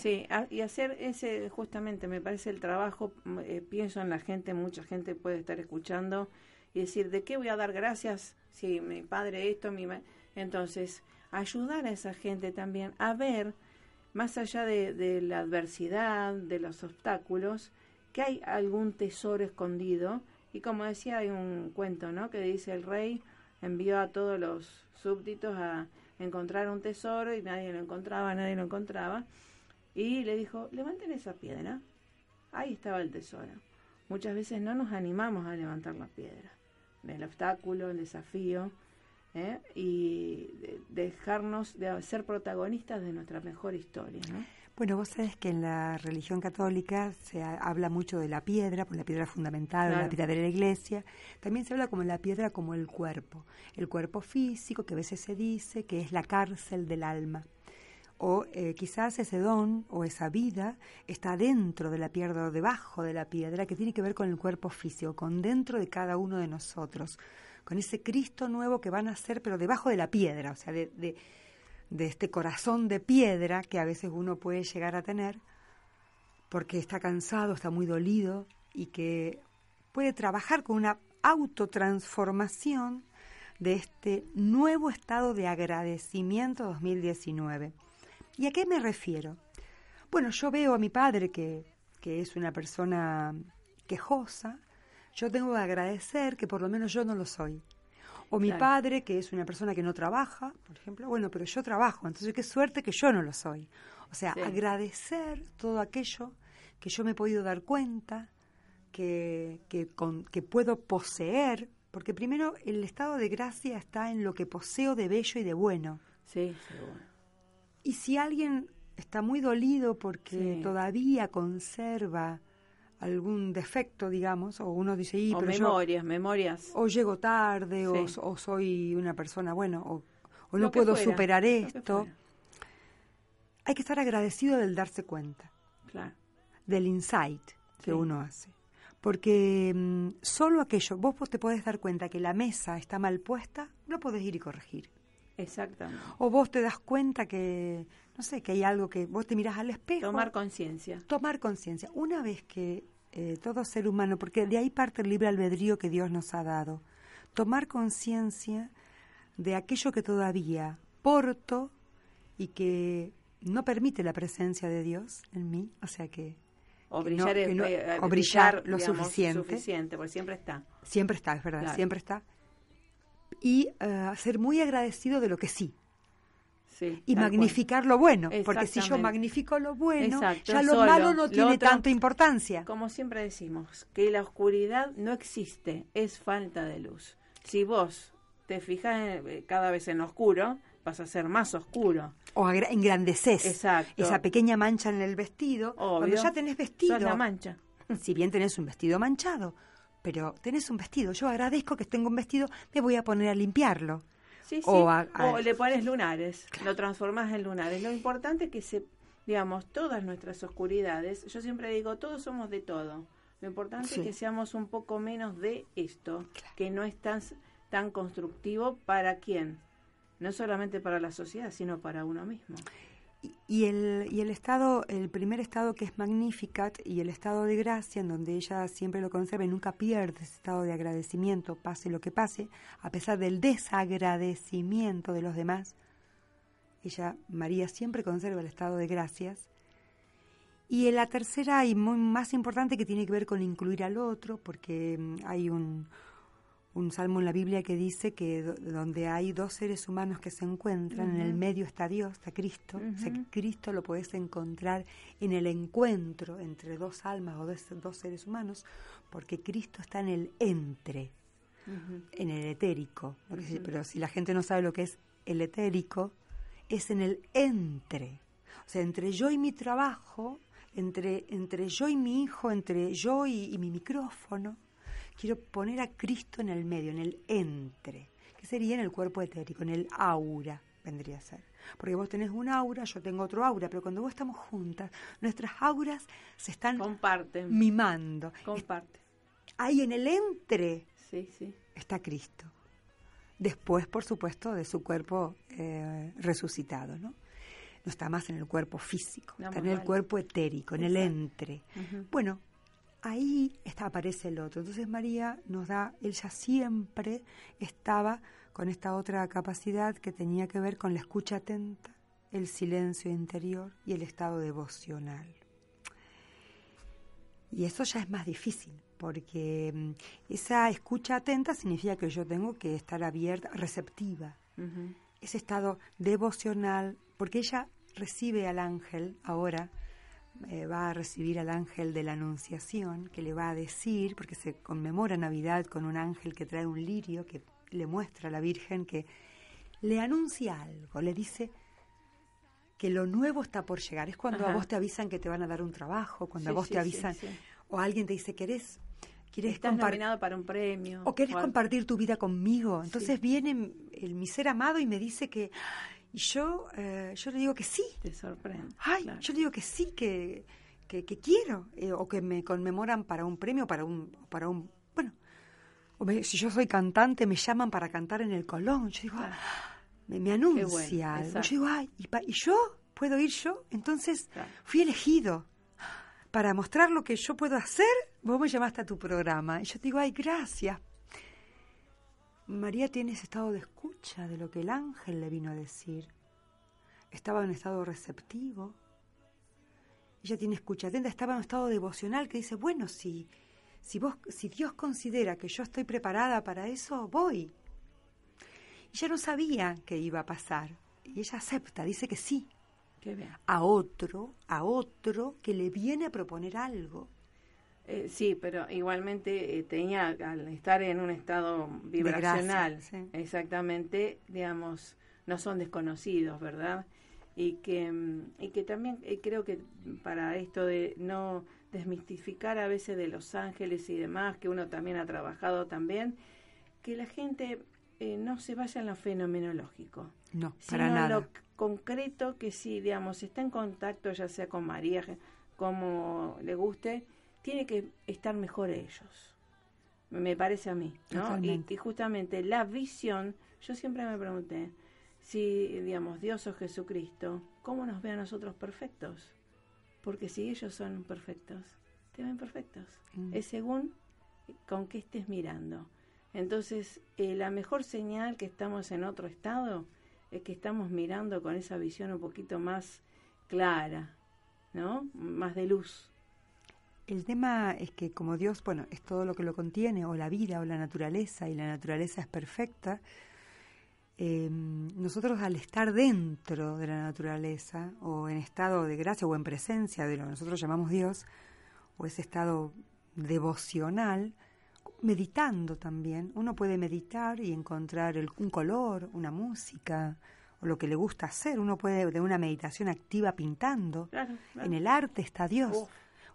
S1: Sí, a- y hacer ese, justamente, me parece el trabajo, mm, eh, pienso en la gente, mucha gente puede estar escuchando y decir, ¿de qué voy a dar gracias si mi padre esto, mi ma-?" Entonces, ayudar a esa gente también a ver, más allá de la adversidad, de los obstáculos, que hay algún tesoro escondido. Y como decía, hay un cuento, ¿no? Que dice el rey envió a todos los súbditos a encontrar un tesoro y nadie lo encontraba, nadie lo encontraba. Y le dijo, levanten esa piedra. Ahí estaba el tesoro. Muchas veces no nos animamos a levantar la piedra. El obstáculo, el desafío. ¿eh? Y de- dejarnos de ser protagonistas de nuestra mejor historia.
S5: Bueno, vos sabés que en la religión católica se ha- habla mucho de la piedra, por la piedra fundamental,
S1: Claro.
S5: la piedra de la iglesia. También se habla como la piedra como el cuerpo. El cuerpo físico, que a veces se dice que es la cárcel del alma. O eh, quizás ese don o esa vida está dentro de la piedra o debajo de la piedra, que tiene que ver con el cuerpo físico, con dentro de cada uno de nosotros, con ese Cristo nuevo que van a ser, pero debajo de la piedra, o sea, de, de, de este corazón de piedra que a veces uno puede llegar a tener, porque está cansado, está muy dolido y que puede trabajar con una autotransformación de este nuevo estado de agradecimiento 2019. ¿Y a qué me refiero? Bueno, yo veo a mi padre que, que es una persona quejosa, yo tengo que agradecer que por lo menos yo no lo soy. O mi
S1: Claro.
S5: padre, que es una persona que no trabaja, por ejemplo, bueno, pero yo trabajo, entonces qué suerte que yo no lo soy. O sea,
S1: Sí.
S5: agradecer todo aquello que yo me he podido dar cuenta, que, que, con- que puedo poseer, porque primero el estado de gracia está en lo que poseo de bello y de bueno.
S1: Sí, seguro.
S5: Y si alguien está muy dolido porque
S1: Sí.
S5: todavía conserva algún defecto, digamos, o uno dice, y,
S1: o
S5: pero yo
S1: memorias, memorias.
S5: o llego tarde, o,
S1: Sí.
S5: o soy una persona, bueno, o, o
S1: Lo
S5: no puedo
S1: fuera,
S5: superar
S1: lo que
S5: esto. Hay que estar agradecido del darse cuenta,
S1: Claro.
S5: del insight que
S1: Sí.
S5: uno hace. Porque mm, solo aquello, vos te podés dar cuenta que la mesa está mal puesta, no podés ir y corregir.
S1: Exactamente.
S5: O vos te das cuenta que, no sé, que hay algo que vos te mirás al espejo.
S1: Tomar conciencia.
S5: tomar conciencia. Una vez que eh, todo ser humano, porque de ahí parte el libre albedrío que Dios nos ha dado, tomar conciencia de aquello que todavía porto y que no permite la presencia de Dios en mí, o sea que
S1: O
S5: Que
S1: brillar,
S5: no- que no-
S1: eh,
S5: o brillar lo
S1: digamos,
S5: suficiente.
S1: suficiente, porque siempre está.
S5: siempre está, es verdad,
S1: Claro.
S5: siempre está. Y eh, ser muy agradecido de lo que sí.
S1: Sí,
S5: Y
S1: cual.
S5: magnificar lo bueno, porque si yo magnifico lo bueno,
S1: Exacto,
S5: ya lo
S1: solo.
S5: malo no
S1: Lo
S5: tiene
S1: otro-
S5: tanta importancia.
S1: Como siempre decimos, que la oscuridad no existe, es falta de luz. Si vos te fijas en- eh, cada vez en oscuro, vas a ser más oscuro.
S5: o engrandeces
S1: Exacto.
S5: esa pequeña mancha en el vestido. Cuando ya tenés vestido,
S1: la mancha.
S5: si bien tenés un vestido manchado, pero tenés un vestido. Yo agradezco que tengo un vestido, me voy a poner a limpiarlo.
S1: Sí, sí.
S5: O a- a-
S1: O le pones lunares, lo transformás en lunares. Lo importante es que se, digamos, todas nuestras oscuridades, yo siempre digo, todos somos de todo. Lo importante
S5: Sí.
S1: es que seamos un poco menos de esto, que no es tan, tan constructivo para quién. No solamente para la sociedad, sino para uno mismo.
S5: Y, el, y el estado, el primer estado que es Magnificat y el estado de gracia, en donde ella siempre lo conserva y nunca pierde ese estado de agradecimiento, pase lo que pase, a pesar del desagradecimiento de los demás, ella, María, siempre conserva el estado de gracias. Y en la tercera y muy más importante que tiene que ver con incluir al otro, porque mm, hay un, un salmo en la Biblia que dice que do- donde hay dos seres humanos que se encuentran, en el medio está Dios, está Cristo. O sea, que Cristo lo puedes encontrar en el encuentro entre dos almas o dos, dos seres humanos, porque Cristo está en el entre, en el etérico. Pero si la gente no sabe lo que es el etérico, es en el entre. O sea, entre yo y mi trabajo, entre, entre yo y mi hijo, entre yo y, y mi micrófono, quiero poner a Cristo en el medio, en el entre, que sería en el cuerpo etérico, en el aura, vendría a ser. Porque vos tenés un aura, yo tengo otro aura, pero cuando vos estamos juntas, nuestras auras se están
S1: Comparten,
S5: mimando.
S1: comparte.
S5: Ahí en el entre
S1: Sí, sí.
S5: está Cristo. Después, por supuesto, de su cuerpo eh, resucitado, ¿no? No está más en el cuerpo físico,
S1: No,
S5: está en el
S1: vale.
S5: cuerpo etérico, en el entre. Bueno, ahí está, aparece el otro. Entonces María nos da, ella siempre estaba con esta otra capacidad que tenía que ver con la escucha atenta, el silencio interior y el estado devocional. Y eso ya es más difícil, porque mm, esa escucha atenta significa que yo tengo que estar abierta, receptiva. Ese estado devocional, porque ella recibe al ángel ahora, eh, va a recibir al ángel de la Anunciación, que le va a decir, porque se conmemora Navidad con un ángel que trae un lirio, que le muestra a la Virgen que le anuncia algo, le dice que lo nuevo está por llegar. Es cuando a vos te avisan que te van a dar un trabajo, cuando
S1: Sí,
S5: a vos
S1: sí,
S5: te avisan,
S1: sí.
S5: o alguien te dice, ¿querés, querés
S1: Estás nominado para un premio.
S5: o querés
S1: algo.
S5: compartir tu vida conmigo. Entonces viene el, mi ser amado y me dice que, y yo, eh, yo le digo que sí.
S1: Te sorprende.
S5: Ay,
S1: claro.
S5: yo le digo que sí, que, que, que quiero, eh, o que me conmemoran para un premio, para un, para un, bueno, o me- si yo soy cantante, me llaman para cantar en el Colón. Yo digo,
S1: Claro.
S5: ah, me, me anuncia
S1: bueno,
S5: algo.
S1: exacto.
S5: Yo digo, ay, ¿y, pa- y yo? ¿Puedo ir yo? Entonces
S1: Claro.
S5: fui elegido para mostrar lo que yo puedo hacer. Vos me llamaste a tu programa. Y yo te digo, ay, gracias. María tiene ese estado de escucha de lo que el ángel le vino a decir. Estaba en un estado receptivo. Ella tiene escucha atenta, estaba en un estado devocional que dice, bueno, si, si, vos, si Dios considera que yo estoy preparada para eso, voy. Y ella no sabía qué iba a pasar. Y ella acepta, dice que sí.
S1: Qué bien.
S5: A otro, a otro que le viene a proponer algo.
S1: Eh, sí, pero igualmente eh, tenía, al estar en un estado vibracional,
S5: gracia, sí.
S1: exactamente, digamos, no son desconocidos, ¿verdad? Y que, mm, y que también eh, creo que para esto de no desmistificar a veces de los ángeles y demás, que uno también ha trabajado también, que la gente eh, no se vaya en lo fenomenológico
S5: No,
S1: sino
S5: para nada.
S1: lo concreto que si, digamos, está en contacto ya sea con María, como le guste, tiene que estar mejor ellos. Me parece a mí, ¿no? Y, y justamente la visión, yo siempre me pregunté, si, digamos, Dios o Jesucristo, ¿cómo nos ve a nosotros perfectos? Porque si ellos son perfectos, te ven perfectos.
S5: Mm.
S1: Es según con qué estés mirando. Entonces, eh, la mejor señal que estamos en otro estado es que estamos mirando con esa visión un poquito más clara, ¿no? Más de luz.
S5: El tema es que como Dios, bueno, es todo lo que lo contiene, o la vida, o la naturaleza, y la naturaleza es perfecta, eh, nosotros al estar dentro de la naturaleza, o en estado de gracia, o en presencia de lo que nosotros llamamos Dios, o ese estado devocional, meditando también, uno puede meditar y encontrar el- un color, una música, o lo que le gusta hacer, uno puede de una meditación activa pintando.
S1: Claro, claro.
S5: En el arte está Dios.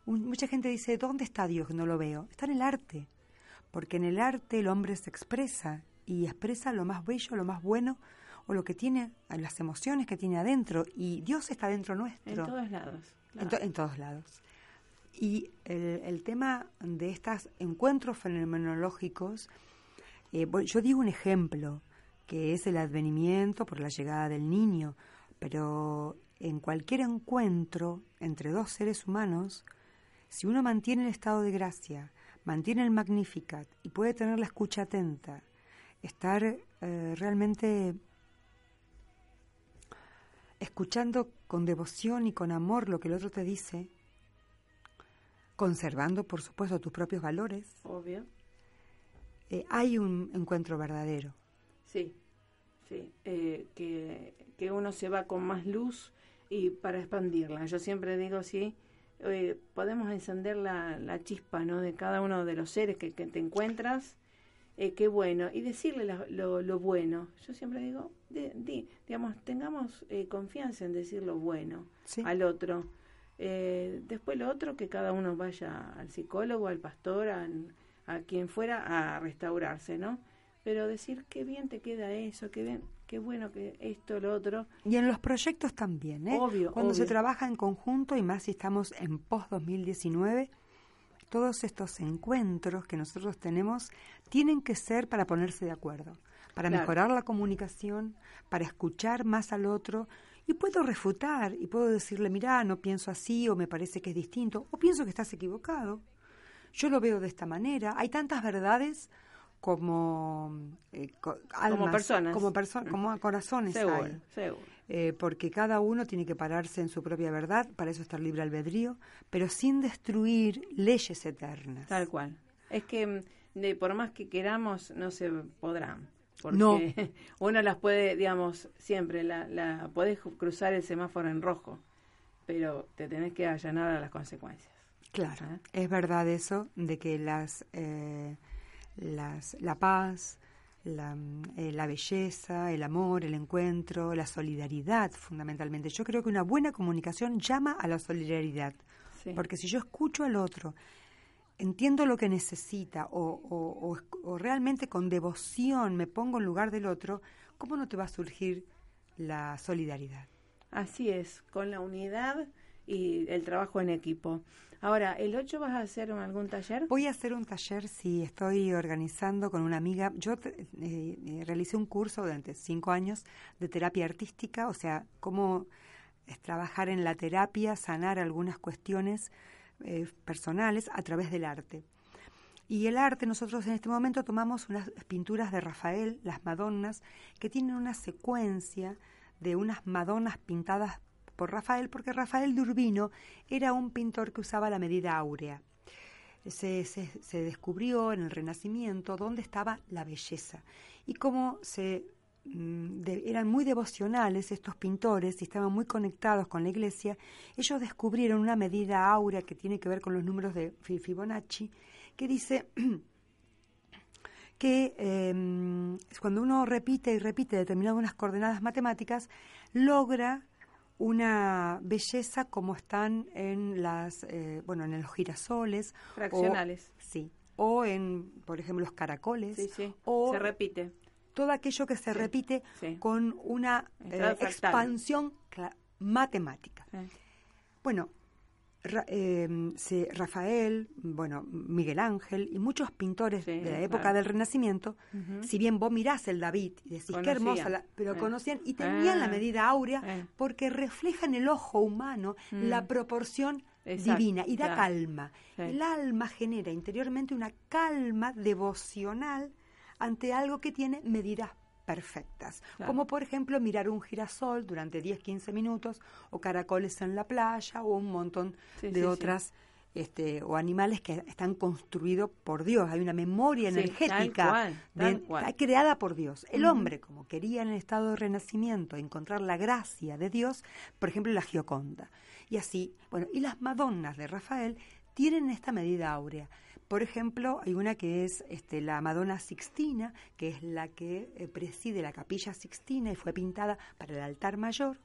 S5: Un- mucha gente dice, ¿dónde está Dios? No lo veo. Está en el arte. Porque en el arte el hombre se expresa y expresa lo más bello, lo más bueno o lo que tiene, las emociones que tiene adentro. Y Dios está dentro
S1: En
S5: nuestro.
S1: todos lados.
S5: En, to- en todos lados. Y el, el tema de estos encuentros fenomenológicos, eh, yo digo un ejemplo, que es el advenimiento por la llegada del niño, pero en cualquier encuentro entre dos seres humanos, si uno mantiene el estado de gracia, mantiene el Magnificat y puede tener la escucha atenta, estar eh, realmente escuchando con devoción y con amor lo que el otro te dice, conservando, por supuesto, tus propios valores,
S1: Obvio.
S5: eh, hay un encuentro verdadero.
S1: Sí, sí. eh, que, que uno se va con más luz y para expandirla. Yo siempre digo, sí, eh, podemos encender la, la chispa ¿no? de cada uno de los seres que, que te encuentras. Eh, qué bueno. Y decirle la- lo, lo bueno. Yo siempre digo, di- di- digamos, tengamos eh, confianza en decir lo bueno
S5: Sí.
S1: al otro. Eh, después lo otro, que cada uno vaya al psicólogo, al pastor, a, a quien fuera a restaurarse, ¿no? Pero decir qué bien te queda eso, qué bien, qué bueno que esto, lo otro.
S5: Y en los proyectos también, ¿eh?
S1: Obvio,
S5: Cuando se trabaja en conjunto y más si estamos en post-2019, todos estos encuentros que nosotros tenemos tienen que ser para ponerse de acuerdo, para
S1: Claro.
S5: mejorar la comunicación, para escuchar más al otro. Y puedo refutar y puedo decirle, mira, no pienso así o me parece que es distinto o pienso que estás equivocado. Yo lo veo de esta manera. Hay tantas verdades como eh, co- almas,
S1: personas.
S5: como, perso- como corazones
S1: Seguro,
S5: hay
S1: seguro.
S5: eh, porque cada uno tiene que pararse en su propia verdad, para eso está el libre albedrío, pero sin destruir leyes eternas.
S1: Tal cual. Es que mm, de, por más que queramos, no se podrán. Porque
S5: No.
S1: uno las puede, digamos, siempre, la, la podés cruzar el semáforo en rojo, pero te tenés que allanar a las consecuencias.
S5: Claro,
S1: ¿Eh?
S5: es verdad eso de que las, eh, las la paz, la, eh, la belleza, el amor, el encuentro, la solidaridad, fundamentalmente. Yo creo que una buena comunicación llama a la solidaridad.
S1: Sí.
S5: Porque si yo escucho al otro, entiendo lo que necesita o, o- o- o realmente con devoción me pongo en lugar del otro, ¿cómo no te va a surgir la solidaridad?
S1: Así es, con la unidad y el trabajo en equipo. Ahora, ¿el 8 vas a hacer algún taller?
S5: Voy a hacer un taller, si estoy organizando con una amiga. Yo eh, eh, realicé un curso durante cinco años de terapia artística, o sea, cómo es trabajar en la terapia, sanar algunas cuestiones eh, personales a través del arte. Y el arte, nosotros en este momento tomamos unas pinturas de Rafael, las Madonnas, que tienen una secuencia de unas Madonnas pintadas por Rafael, porque Rafael de Urbino era un pintor que usaba la medida áurea. Se, se, descubrió en el Renacimiento dónde estaba la belleza y cómo se mm, eran muy devocionales estos pintores y estaban muy conectados con la iglesia, ellos descubrieron una medida áurea que tiene que ver con los números de Fi- Fibonacci, que dice que eh, cuando uno repite y repite determinadas coordenadas matemáticas, logra una belleza como están en las eh, bueno en los girasoles o-
S1: Fraccionales.
S5: sí o en por ejemplo los caracoles
S1: Sí, sí.
S5: o
S1: Se repite.
S5: todo aquello que se
S1: Sí,
S5: repite
S1: sí.
S5: con una eh, expansión matemática. Bueno, eh, se- Rafael, bueno, Miguel Ángel y muchos pintores
S1: Sí,
S5: de la época
S1: claro.
S5: del Renacimiento, si bien vos mirás el David y decís qué hermosa, la- pero
S1: Eh.
S5: conocían y tenían la
S1: Ah.
S5: medida áurea porque refleja en el ojo humano
S1: Mm.
S5: la proporción
S1: Exacto,
S5: divina y da
S1: claro.
S5: calma.
S1: Sí.
S5: El alma genera interiormente una calma devocional ante algo que tiene medidas perfectas,
S1: Claro.
S5: como por ejemplo mirar un girasol durante 10-15 minutos o caracoles en la playa o un montón
S1: Sí,
S5: de
S1: sí, sí.
S5: otras este, o animales que están construidos por Dios, hay una memoria
S1: Sí,
S5: energética
S1: tal cual, tal
S5: de-
S1: cual.
S5: creada por Dios. El hombre, como quería en el estado de renacimiento encontrar la gracia de Dios, por ejemplo, la Gioconda. Y así, bueno, y las Madonnas de Rafael tienen esta medida áurea. Por ejemplo, hay una que es este, la Madonna Sixtina, que es la que eh, preside la capilla Sixtina y fue pintada para el altar mayor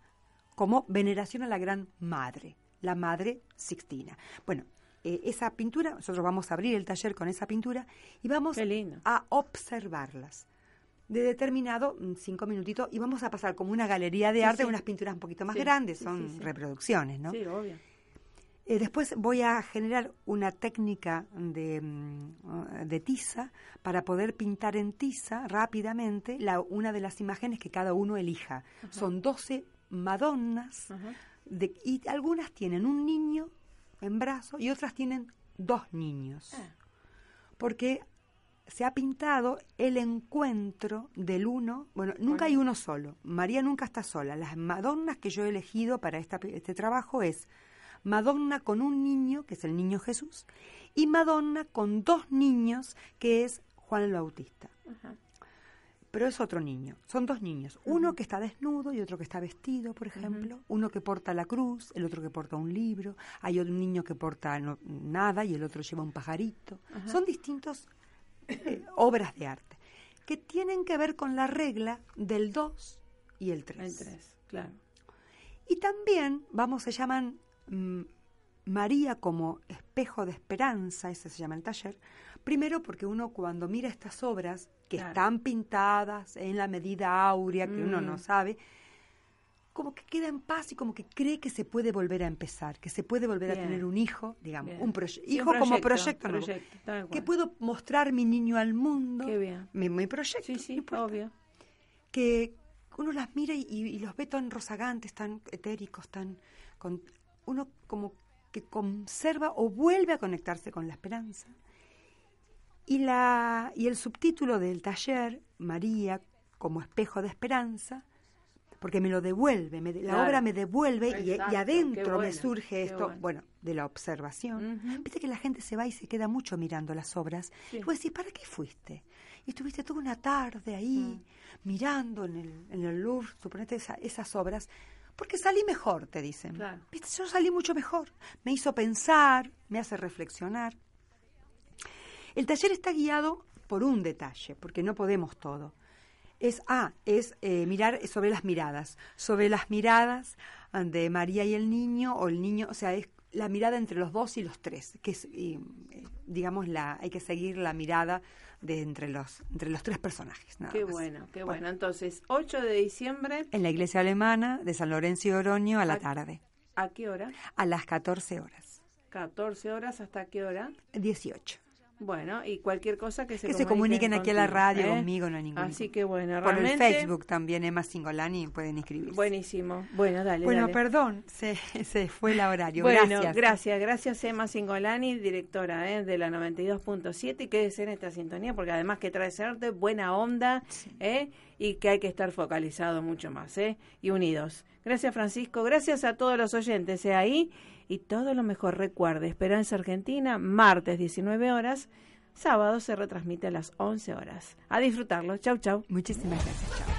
S5: como veneración a la Gran Madre, la Madre Sixtina. Bueno, eh, esa pintura, nosotros vamos a abrir el taller con esa pintura y vamos a observarlas de determinado mm, cinco minutitos y vamos a pasar como una galería de
S1: Sí,
S5: arte,
S1: sí.
S5: unas pinturas un poquito más
S1: Sí,
S5: grandes, son reproducciones, ¿no?
S1: Sí, obvio.
S5: Eh, después voy a generar una técnica de, mm, de tiza para poder pintar en tiza rápidamente la, una de las imágenes que cada uno elija. Son 12 Madonnas de- y algunas tienen un niño en brazo y otras tienen dos niños.
S1: Ah.
S5: Porque se ha pintado el encuentro del uno, bueno, nunca hay uno solo, María nunca está sola. Las Madonnas que yo he elegido para esta- este trabajo es Madonna con un niño, que es el niño Jesús, y Madonna con dos niños, que es Juan el Bautista.
S1: Ajá.
S5: Pero es otro niño, son dos niños, uno que está desnudo y otro que está vestido, por ejemplo, uno que porta la cruz, el otro que porta un libro, hay un niño que porta no- nada y el otro lleva un pajarito. Son distintos eh, obras de arte que tienen que ver con la regla del 2 y el 3.
S1: El tres, claro.
S5: Y también, vamos, se llaman María como espejo de esperanza, ese se llama el taller. Primero porque uno cuando mira estas obras que
S1: Claro.
S5: están pintadas en la medida áurea, que uno no
S1: Mm.
S5: sabe, como que queda en paz y como que cree que se puede volver a empezar, que se puede volver
S1: Bien.
S5: a tener un hijo, digamos,
S1: Bien.
S5: un proye-
S1: un
S5: hijo como
S1: proyecto,
S5: que puedo mostrar mi niño al mundo,
S1: Qué bien.
S5: mi, mi proyecto,
S1: Sí, sí, obvio.
S5: que uno las mira y los ve tan rozagantes, tan etéricos, tan con, uno como que conserva o vuelve a conectarse con la esperanza. Y la y el subtítulo del taller María como espejo de esperanza porque me lo devuelve, me de- la obra me devuelve y- adentro me surge esto,
S1: bueno.
S5: bueno, de la observación.
S1: Ujú.
S5: Viste que la gente se va y se queda mucho mirando las obras.
S1: Sí.
S5: Y vos decís, ¿para qué fuiste? Y estuviste toda una tarde ahí
S1: Mm.
S5: mirando en el, en el Louvre, suponete esa- esas obras, porque salí mejor, te dicen.
S1: Claro.
S5: ¿Viste? Yo salí mucho mejor. Me hizo pensar, me hace reflexionar. El taller está guiado por un detalle, porque no podemos todo. Es, ah, es eh, mirar sobre las miradas, sobre las miradas de María y el niño, o el niño, o sea, es la mirada entre los dos y los tres, que es, y, eh, digamos, la, hay que seguir la mirada de entre los, entre los tres personajes. nada
S1: Qué
S5: más.
S1: bueno, qué bueno. Entonces, 8 de diciembre,
S5: En la iglesia alemana de San Lorenzo y Oroño a la tarde,
S1: ¿a qué hora?
S5: a las 14 horas,
S1: 14 horas, ¿hasta qué hora?
S5: 18.
S1: Bueno, y cualquier cosa que se
S5: Que se comuniquen aquí a la
S1: contigo,
S5: radio
S1: ¿eh?
S5: conmigo, no hay ningún
S1: Así que bueno,
S5: Por el Facebook también, Emma Singolani, pueden inscribirse.
S1: buenísimo. Bueno, dale,
S5: bueno,
S1: dale.
S5: perdón, se, se fue el horario.
S1: Bueno,
S5: gracias.
S1: gracias, gracias Emma Singolani, directora ¿eh? de la 92.7 y quédese en esta sintonía porque además que trae arte, buena onda ¿eh? y que hay que estar focalizado mucho más ¿eh? y unidos. Gracias Francisco, gracias a todos los oyentes ¿eh? ahí y todo lo mejor recuerde, Esperanza Argentina, martes 19 horas, sábado se retransmite a las 11 horas. A disfrutarlo, chau chau.
S5: Muchísimas gracias.